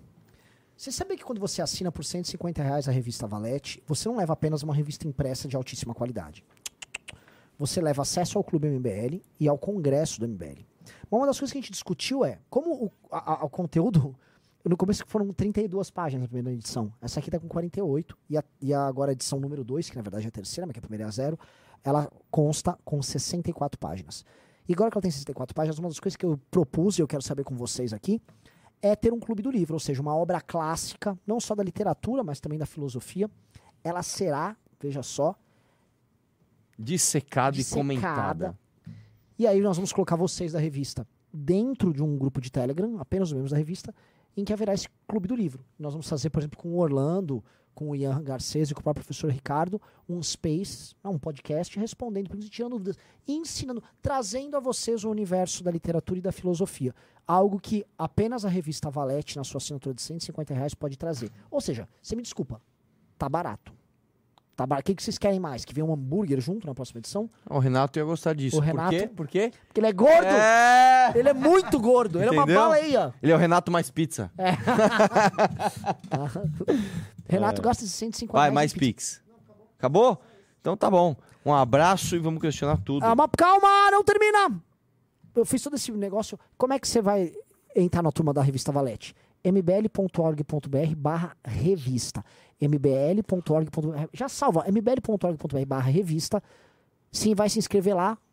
Você sabia que quando você assina por 150 reais a revista Valete, você não leva apenas uma revista impressa de altíssima qualidade. Você leva acesso ao Clube MBL e ao Congresso do MBL. Uma das coisas que a gente discutiu é como o, a- a- o conteúdo. No começo foram 32 páginas na primeira edição. Essa aqui tá com 48. E, a, e agora a edição número 2, que na verdade é a terceira, mas que a primeira é a zero, ela consta com 64 páginas. E agora que ela tem 64 páginas, uma das coisas que eu propus e eu quero saber com vocês aqui é ter um clube do livro, ou seja, uma obra clássica, não só da literatura, mas também da filosofia. Ela será, veja só, Dissecada e dissecada. comentada. E aí nós vamos colocar vocês da revista dentro de um grupo de Telegram, apenas os membros da revista, em que haverá esse clube do livro. Nós vamos fazer, por exemplo, com o Orlando, com o Ian Garcês e com o próprio professor Ricardo, um space, um podcast, respondendo perguntas, tirando dúvidas, ensinando, trazendo a vocês o universo da literatura e da filosofia. Algo que apenas a revista Valete, na sua assinatura de 150 reais, pode trazer. Ou seja, você me desculpa, tá barato. Tá barato. O que, que vocês querem mais? Que venha um hambúrguer junto na próxima edição? O Renato ia gostar disso. O Por Renato- quê? Por quê? Porque ele é gordo! É! Ele é muito gordo, ele é uma Entendeu? baleia. Ele é o Renato mais pizza. É. Renato É. gasta de 150 Vai, mais. Pix. Acabou? Então tá bom. Um abraço e vamos questionar tudo. Ah, mas calma, não termina! Eu fiz todo esse negócio. Como é que você vai entrar na turma da revista Valete? mbl.org.br barra revista. mbl.org.br Já salva, mbl.org.br barra revista. Sim, vai se inscrever lá.